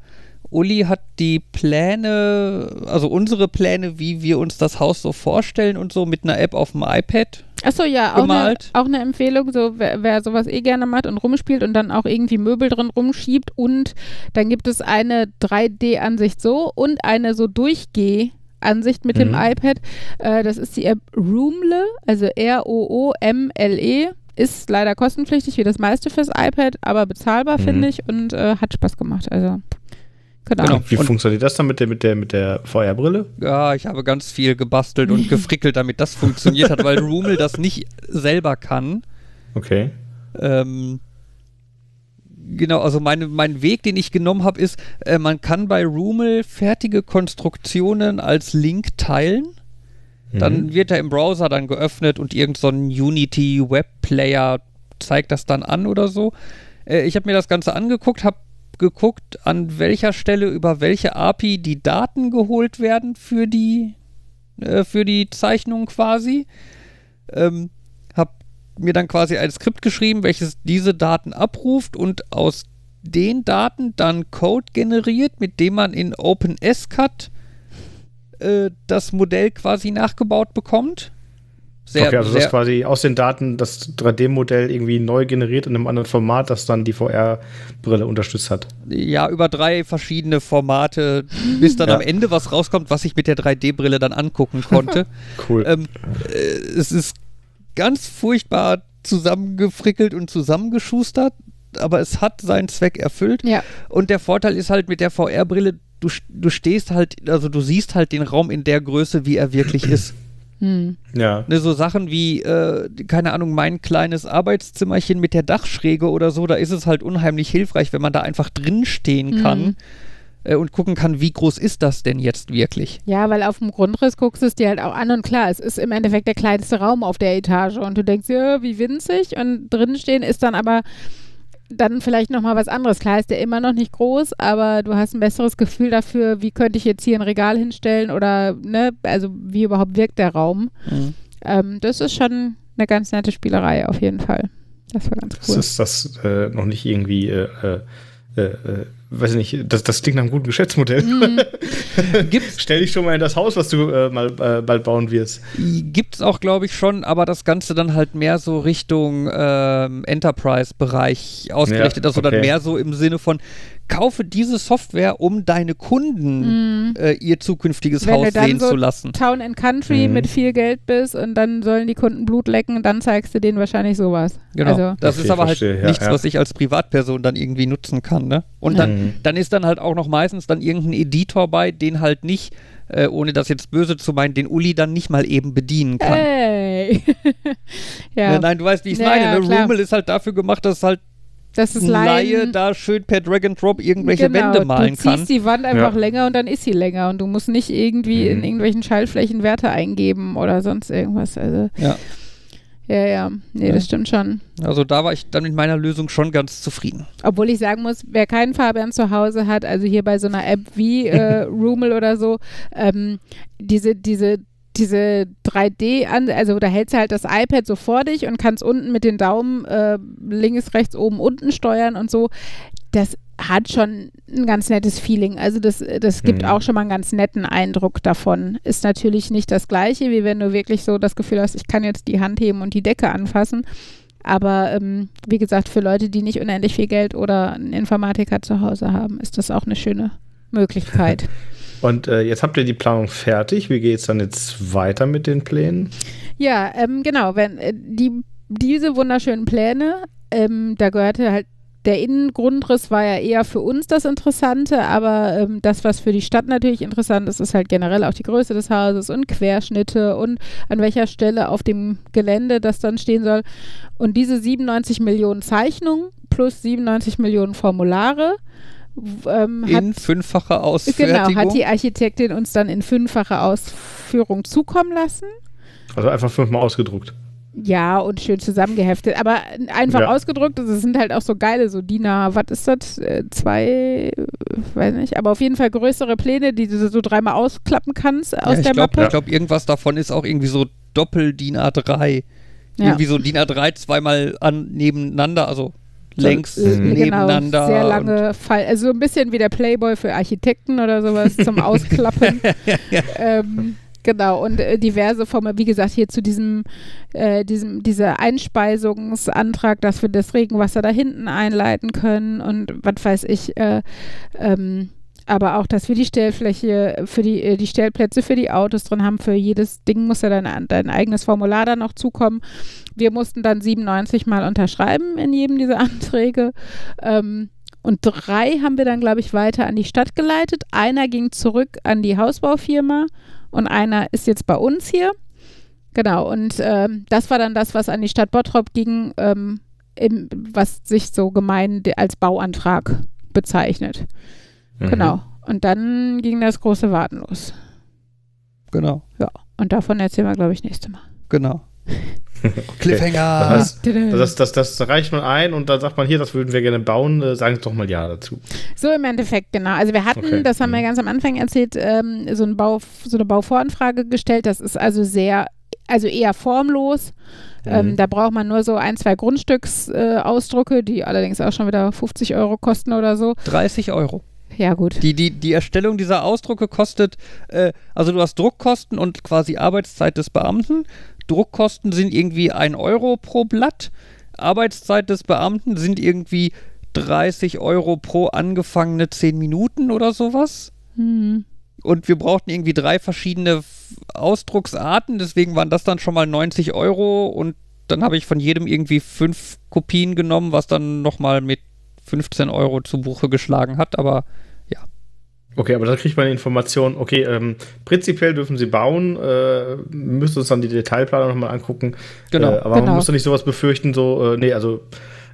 Uli hat die Pläne, also unsere Pläne, wie wir uns das Haus so vorstellen und so mit einer App auf dem iPad. Achso, ja, auch eine, Gemalt. auch eine Empfehlung, so wer, wer sowas eh gerne macht und rumspielt und dann auch irgendwie Möbel drin rumschiebt und dann gibt es eine 3D-Ansicht so und eine so Durchgeh-Ansicht mit dem Mhm. iPad. Äh, das ist die App Roomle, also R-O-O-M-L-E. Ist leider kostenpflichtig wie das meiste fürs iPad, aber bezahlbar, Mhm. finde ich, und äh, hat Spaß gemacht. Also, genau. Genau. Wie Und- funktioniert das dann mit der, mit der, mit der VR-Brille? Ja, ich habe ganz viel gebastelt und *laughs* gefrickelt, damit das funktioniert hat, weil Roomel das nicht selber kann. Okay. Ähm, genau, also meine, mein Weg, den ich genommen habe, ist, äh, man kann bei Roomel fertige Konstruktionen als Link teilen. Dann Mhm. wird er im Browser dann geöffnet und irgend so ein Unity Web Player zeigt das dann an oder so. Äh, ich habe mir das Ganze angeguckt, habe geguckt, an welcher Stelle über welche API die Daten geholt werden für die äh, für die Zeichnung quasi. Ähm, habe mir dann quasi ein Skript geschrieben, welches diese Daten abruft und aus den Daten dann Code generiert, mit dem man in OpenSCAD äh, das Modell quasi nachgebaut bekommt. Sehr, okay, also sehr, das quasi aus den Daten das 3D-Modell irgendwie neu generiert in einem anderen Format, das dann die VR-Brille unterstützt hat. ja, über drei verschiedene Formate, bis dann Ja. am Ende was rauskommt, was ich mit der 3D-Brille dann angucken *laughs* konnte. Cool. ähm, äh, es ist ganz furchtbar zusammengefrickelt und zusammengeschustert, aber es hat seinen Zweck erfüllt. Ja. Und der Vorteil ist halt mit der VR-Brille, du, du stehst halt, also du siehst halt den Raum in der Größe, wie er wirklich *clears throat* ist. Hm. ja. Ne, so Sachen wie, äh, keine Ahnung, mein kleines Arbeitszimmerchen mit der Dachschräge oder so, da ist es halt unheimlich hilfreich, wenn man da einfach drin stehen kann Mhm. äh, und gucken kann, wie groß ist das denn jetzt wirklich. Ja, weil auf dem Grundriss guckst du es dir halt auch an und klar, es ist im Endeffekt der kleinste Raum auf der Etage und du denkst, ja, wie winzig und drinnen stehen ist dann aber dann vielleicht nochmal was anderes. Klar ist der immer noch nicht groß, aber du hast ein besseres Gefühl dafür, wie könnte ich jetzt hier ein Regal hinstellen oder, ne, also wie überhaupt wirkt der Raum. Mhm. Ähm, das ist schon eine ganz nette Spielerei auf jeden Fall. Das war ganz Das cool. ist das äh, noch nicht irgendwie äh, äh, äh, weiß ich nicht, das, das klingt nach einem guten Geschäftsmodell. Mhm. *laughs* Stell dich schon mal in das Haus, was du äh, mal äh, bald bauen wirst. Gibt es auch, glaube ich, schon, aber das Ganze dann halt mehr so Richtung ähm, Enterprise-Bereich ausgerichtet. Ja, also dann mehr so im Sinne von, kaufe diese Software, um deine Kunden mm. äh, ihr zukünftiges Wenn Haus sehen so zu lassen. Town and Country mm. mit viel Geld bist und dann sollen die Kunden Blut lecken, dann zeigst du denen wahrscheinlich sowas. Genau. Also, das okay, ist aber halt verstehe, halt nichts, ja. was ich als Privatperson dann irgendwie nutzen kann. Ne? Und dann, mm. dann ist dann halt auch noch meistens dann irgendein Editor bei, den halt nicht äh, ohne das jetzt böse zu meinen, den Uli dann nicht mal eben bedienen kann. Hey. *laughs* ja. Nein, du weißt, wie ich es ja, meine. Ne? Rumble ist halt dafür gemacht, dass halt das ist Laie da schön per Drag and Drop irgendwelche genau, Wände malen kann. Du ziehst die Wand einfach ja. länger und dann ist sie länger und du musst nicht irgendwie mhm. in irgendwelchen Schaltflächen Werte eingeben oder sonst irgendwas. Also ja. Ja, ja, nee, ja. das stimmt schon. Also da war ich dann mit meiner Lösung schon ganz zufrieden. Obwohl ich sagen muss, wer keinen Fabian zu Hause hat, also hier bei so einer App wie äh, *laughs* Roomel oder so, ähm, diese, diese diese 3D an, also da hältst du halt das iPad so vor dich und kannst unten mit den Daumen äh, links, rechts, oben, unten steuern und so. Das hat schon ein ganz nettes Feeling. Also das, das gibt mhm. auch schon mal einen ganz netten Eindruck davon. Ist natürlich nicht das gleiche, wie wenn du wirklich so das Gefühl hast, ich kann jetzt die Hand heben und die Decke anfassen. Aber ähm, wie gesagt, für Leute, die nicht unendlich viel Geld oder einen Informatiker zu Hause haben, ist das auch eine schöne Möglichkeit. *laughs* *laughs* Und äh, jetzt habt ihr die Planung fertig. Wie geht es dann jetzt weiter mit den Plänen? Ja, ähm, genau. Wenn äh, die, diese wunderschönen Pläne, ähm, da gehörte halt der Innengrundriss war ja eher für uns das Interessante, aber ähm, das, was für die Stadt natürlich interessant ist, ist halt generell auch die Größe des Hauses und Querschnitte und an welcher Stelle auf dem Gelände das dann stehen soll. Und diese 97 Millionen Zeichnungen plus 97 Millionen Formulare ähm, in hat, fünffacher Ausfertigung. Genau, hat die Architektin uns dann in fünffacher Ausführung zukommen lassen. Also einfach fünfmal ausgedruckt. Ja, und schön zusammengeheftet. Aber einfach ja. ausgedruckt, das sind halt auch so geile, so DIN was ist das? Äh, zwei, weiß nicht. Aber auf jeden Fall größere Pläne, die du so dreimal ausklappen kannst aus ja, der glaub, Mappe. Ich glaube, irgendwas davon ist auch irgendwie so Doppel-DIN A3. Ja. Irgendwie so DIN A3 zweimal an, nebeneinander, also längs so, äh, genau, nebeneinander. Sehr lange Fall, also so ein bisschen wie der Playboy für Architekten oder sowas zum *laughs* Ausklappen. *laughs* ähm, genau, und äh, diverse Formen, wie gesagt, hier zu diesem, äh, diesem, dieser Einspeisungsantrag, dass wir das Regenwasser da hinten einleiten können und was weiß ich, äh, ähm, aber auch, dass wir die Stellfläche für die, äh, die Stellplätze für die Autos drin haben. Für jedes Ding muss ja dein, dein eigenes Formular dann noch zukommen. Wir mussten dann 97 Mal unterschreiben in jedem dieser *laughs* Anträge. Ähm, und drei haben wir dann, glaube ich, weiter an die Stadt geleitet. Einer ging zurück an die Hausbaufirma und einer ist jetzt bei uns hier. Genau, und ähm, das war dann das, was an die Stadt Bottrop ging, ähm, im, was sich so gemein als Bauantrag bezeichnet. Mhm. Genau. Und dann ging das große Warten los. Genau. Ja, und davon erzählen wir, glaube ich, nächstes Mal. Genau. *laughs* *laughs* okay. Cliffhanger. Das, heißt, das, das, das, reicht man ein und dann sagt man hier, das würden wir gerne bauen. Äh, sagen Sie doch mal Ja dazu. So im Endeffekt, genau. Also wir hatten, okay. das haben wir mhm. ganz am Anfang erzählt, ähm, so, ein Bau, so eine Bauvoranfrage gestellt. Das ist also sehr, also eher formlos. Ähm, mhm. da braucht man nur so ein, zwei Grundstücksausdrucke, äh, die allerdings auch schon wieder 50 Euro kosten oder so. 30 Euro. Ja, gut. Die, die, die Erstellung dieser Ausdrucke kostet, äh, also du hast Druckkosten und quasi Arbeitszeit des Beamten. Druckkosten sind irgendwie ein Euro pro Blatt. Arbeitszeit des Beamten sind irgendwie 30 Euro pro angefangene 10 Minuten oder sowas. Mhm. Und wir brauchten irgendwie drei verschiedene Ausdrucksarten, deswegen waren das dann schon mal 90 Euro und dann habe ich von jedem irgendwie fünf Kopien genommen, was dann nochmal mit 15 Euro zu Buche geschlagen hat, aber. Okay, aber da kriegt man Informationen, okay, ähm, prinzipiell dürfen sie bauen, äh, müsst uns dann die Detailplanung nochmal angucken. Genau. Äh, aber genau. man muss doch nicht sowas befürchten, so, äh, nee, also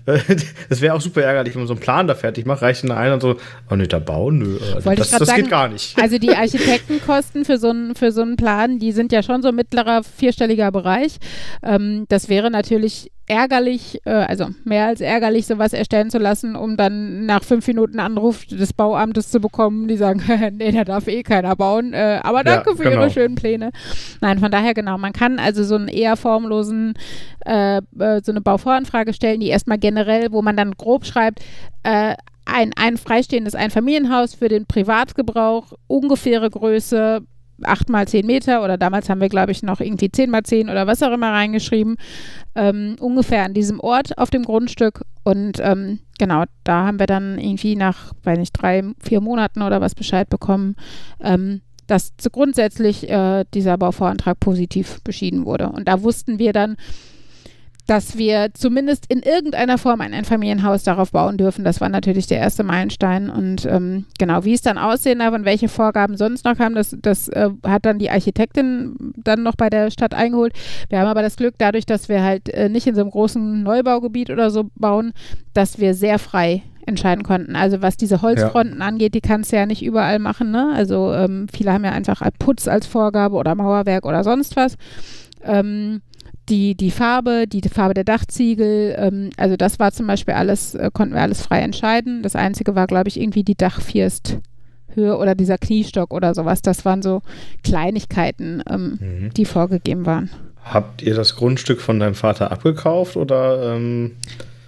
*laughs* das wäre auch super ärgerlich, wenn man so einen Plan da fertig macht, reicht dann einer und so, oh nee, da bauen, nö, also das, das sagen, geht gar nicht. Also die *laughs* Architektenkosten für so einen für so einen Plan, die sind ja schon so mittlerer vierstelliger Bereich. Ähm, das wäre natürlich ärgerlich, äh, also mehr als ärgerlich, sowas erstellen zu lassen, um dann nach fünf Minuten Anruf des Bauamtes zu bekommen, die sagen, *laughs* nee, da darf eh keiner bauen, äh, aber danke ja, für genau. Ihre schönen Pläne. Nein, von daher genau, man kann also so einen eher formlosen, äh, äh so eine Bauvoranfrage stellen, die erstmal generell, wo man dann grob schreibt, äh, ein, ein freistehendes Einfamilienhaus für den Privatgebrauch, ungefähre Größe, 8 mal 10 Meter oder damals haben wir, glaube ich, noch irgendwie 10 mal 10 oder was auch immer reingeschrieben. Ähm, ungefähr an diesem Ort auf dem Grundstück. Und ähm, genau, da haben wir dann irgendwie nach, weiß nicht, drei, vier Monaten oder was Bescheid bekommen, ähm, dass grundsätzlich äh, dieser Bauvorantrag positiv beschieden wurde. Und da wussten wir dann, dass wir zumindest in irgendeiner Form ein Einfamilienhaus darauf bauen dürfen. Das war natürlich der erste Meilenstein. Und ähm, genau, wie es dann aussehen darf und welche Vorgaben sonst noch kamen, das, das äh, hat dann die Architektin dann noch bei der Stadt eingeholt. Wir haben aber das Glück, dadurch, dass wir halt äh, nicht in so einem großen Neubaugebiet oder so bauen, dass wir sehr frei entscheiden konnten. Also was diese Holzfronten ja. angeht, die kannst du ja nicht überall machen. Ne? Also ähm, viele haben ja einfach Putz als Vorgabe oder Mauerwerk oder sonst was. Ähm, die, die Farbe, die, die Farbe der Dachziegel, ähm, also das war zum Beispiel alles, äh, konnten wir alles frei entscheiden. Das Einzige war, glaube ich, irgendwie die Dachfirsthöhe oder dieser Kniestock oder sowas. Das waren so Kleinigkeiten, ähm, mhm. die vorgegeben waren. Habt ihr das Grundstück von deinem Vater abgekauft oder? Ähm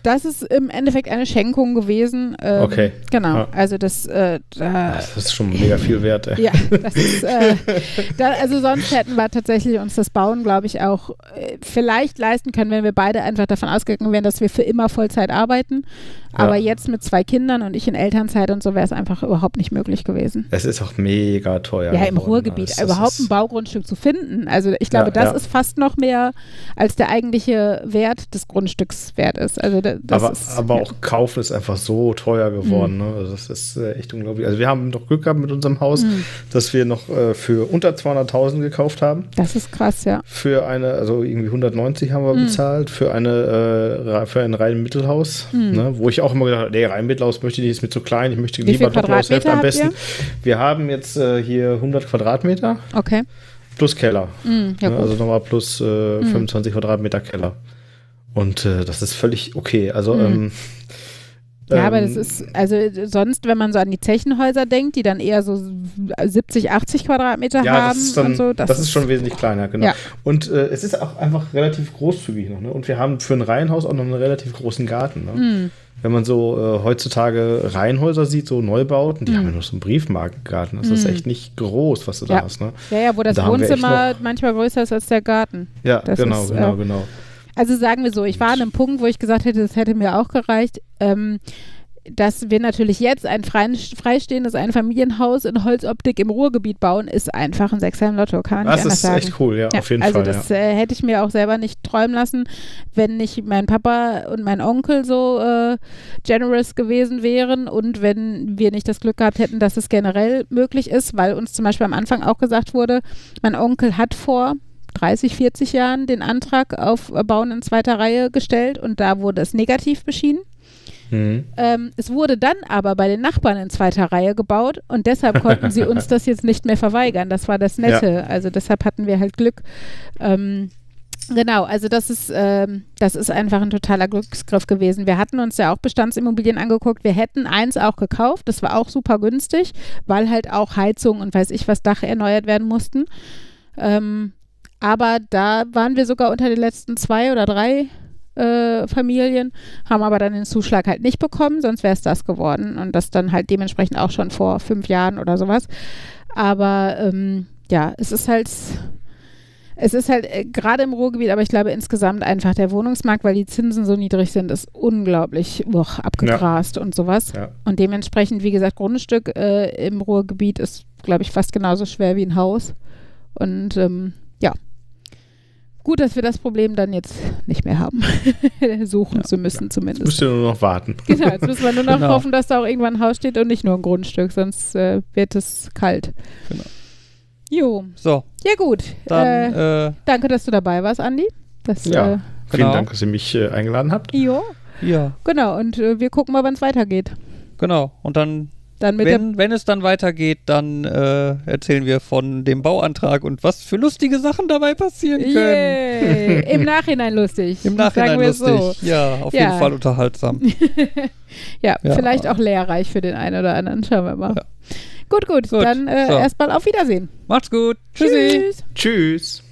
das ist im Endeffekt eine Schenkung gewesen. Ähm, okay. Genau. Ja. Also das, äh, da, das ist schon mega viel wert. Ey. Ja, das ist, äh, *laughs* da, also sonst hätten wir tatsächlich uns das Bauen, glaube ich, auch äh, vielleicht leisten können, wenn wir beide einfach davon ausgegangen wären, dass wir für immer Vollzeit arbeiten. Aber ja. jetzt mit zwei Kindern und ich in Elternzeit und so wäre es einfach überhaupt nicht möglich gewesen. Es ist auch mega teuer. Ja, im Ruhrgebiet das, überhaupt ein Baugrundstück zu finden. Also ich glaube, ja, das ist fast noch mehr als der eigentliche Wert des Grundstücks wert ist. Also das aber, ist, aber ja. auch Kauf ist einfach so teuer geworden. Mhm. Ne? Also das ist äh, echt unglaublich. Also wir haben doch Glück gehabt mit unserem Haus, mhm. dass wir noch äh, für unter 200.000 gekauft haben. Das ist krass, ja. Für eine, also irgendwie 190 haben wir mhm. bezahlt für eine äh, für ein rein Mittelhaus, mhm. ne? wo ich auch immer gedacht habe, nee, rein Mittelhaus möchte ich nicht, ist mir zu klein, ich möchte Wie lieber Doppelhaushälfte am besten. Wir haben jetzt äh, hier 100 Quadratmeter. Okay. Plus Keller. Mhm, ja, ne? Also nochmal plus 25 mhm. Quadratmeter Keller. Und äh, das ist völlig okay. Also, mhm. ähm, ja, aber das ähm, ist, also sonst, wenn man so an die Zechenhäuser denkt, die dann eher so 70, 80 Quadratmeter ja, haben das dann, und so. Das, das ist, ist, schon wesentlich kleiner, genau. Ja. Und äh, es ist auch einfach relativ großzügig noch. Ne? Und wir haben für ein Reihenhaus auch noch einen relativ großen Garten. Ne? Mhm. Wenn man so äh, heutzutage Reihenhäuser sieht, so Neubauten, die mhm. haben ja nur so einen Briefmarkengarten. Das mhm. ist echt nicht groß, was du ja. da hast. Ne? Ja, ja, wo das Wohnzimmer manchmal größer ist als der Garten. Ja, das genau, ist, genau, äh, genau. Also sagen wir so, ich war an einem Punkt, wo ich gesagt hätte, das hätte mir auch gereicht. Ähm, dass wir natürlich jetzt ein freistehendes Einfamilienhaus in Holzoptik im Ruhrgebiet bauen, ist einfach ein Sechser im Lotto, kann man das nicht sagen. Das ist echt cool, ja, ja, auf jeden also Fall. Also das ja. äh, hätte ich mir auch selber nicht träumen lassen, wenn nicht mein Papa und mein Onkel so äh, generous gewesen wären und wenn wir nicht das Glück gehabt hätten, dass es generell möglich ist, weil uns zum Beispiel am Anfang auch gesagt wurde, mein Onkel hat vor, 30, 40 Jahren den Antrag auf Bauen in zweiter Reihe gestellt und da wurde es negativ beschieden. Mhm. Ähm, es wurde dann aber bei den Nachbarn in zweiter Reihe gebaut und deshalb konnten sie uns *laughs* das jetzt nicht mehr verweigern. Das war das Nette. Ja. Also deshalb hatten wir halt Glück. Ähm, Genau, also das ist, ähm, das ist einfach ein totaler Glücksgriff gewesen. Wir hatten uns ja auch Bestandsimmobilien angeguckt. Wir hätten eins auch gekauft. Das war auch super günstig, weil halt auch Heizung und weiß ich was Dach erneuert werden mussten. Ähm, aber da waren wir sogar unter den letzten zwei oder drei äh, Familien, haben aber dann den Zuschlag halt nicht bekommen, sonst wäre es das geworden. Und das dann halt dementsprechend auch schon vor fünf Jahren oder sowas. Aber ähm, ja, es ist halt. Es ist halt äh, gerade im Ruhrgebiet, aber ich glaube insgesamt einfach der Wohnungsmarkt, weil die Zinsen so niedrig sind, ist unglaublich uch, abgegrast ja. und sowas. Ja. Und dementsprechend, wie gesagt, Grundstück äh, im Ruhrgebiet ist, glaube ich, fast genauso schwer wie ein Haus. Und ähm, ja, Gut, dass wir das Problem dann jetzt nicht mehr haben, *laughs* suchen ja, zu müssen ja. zumindest. Jetzt müssen wir nur noch warten. *laughs* Genau, jetzt müssen wir nur noch genau. hoffen, dass da auch irgendwann ein Haus steht und nicht nur ein Grundstück, sonst äh, wird es kalt. Genau. Jo. So. Ja gut. Dann, äh, äh, danke, dass du dabei warst, Andi. Das, ja, äh, vielen genau. Dank, dass ihr mich äh, eingeladen habt. Jo. Ja. Genau, und äh, wir gucken mal, wann es weitergeht. Genau, und dann wenn, wenn, es dann weitergeht, dann äh, erzählen wir von dem Bauantrag und was für lustige Sachen dabei passieren können. Yeah. Im Nachhinein lustig. Im Nachhinein lustig. So. Ja, auf ja. jeden Fall unterhaltsam. *laughs* ja, ja, vielleicht auch lehrreich für den einen oder anderen. Schauen wir mal. Ja. Gut, gut, gut. Dann äh, so. erstmal auf Wiedersehen. Macht's gut. Tschüssi. Tschüss. Tschüss.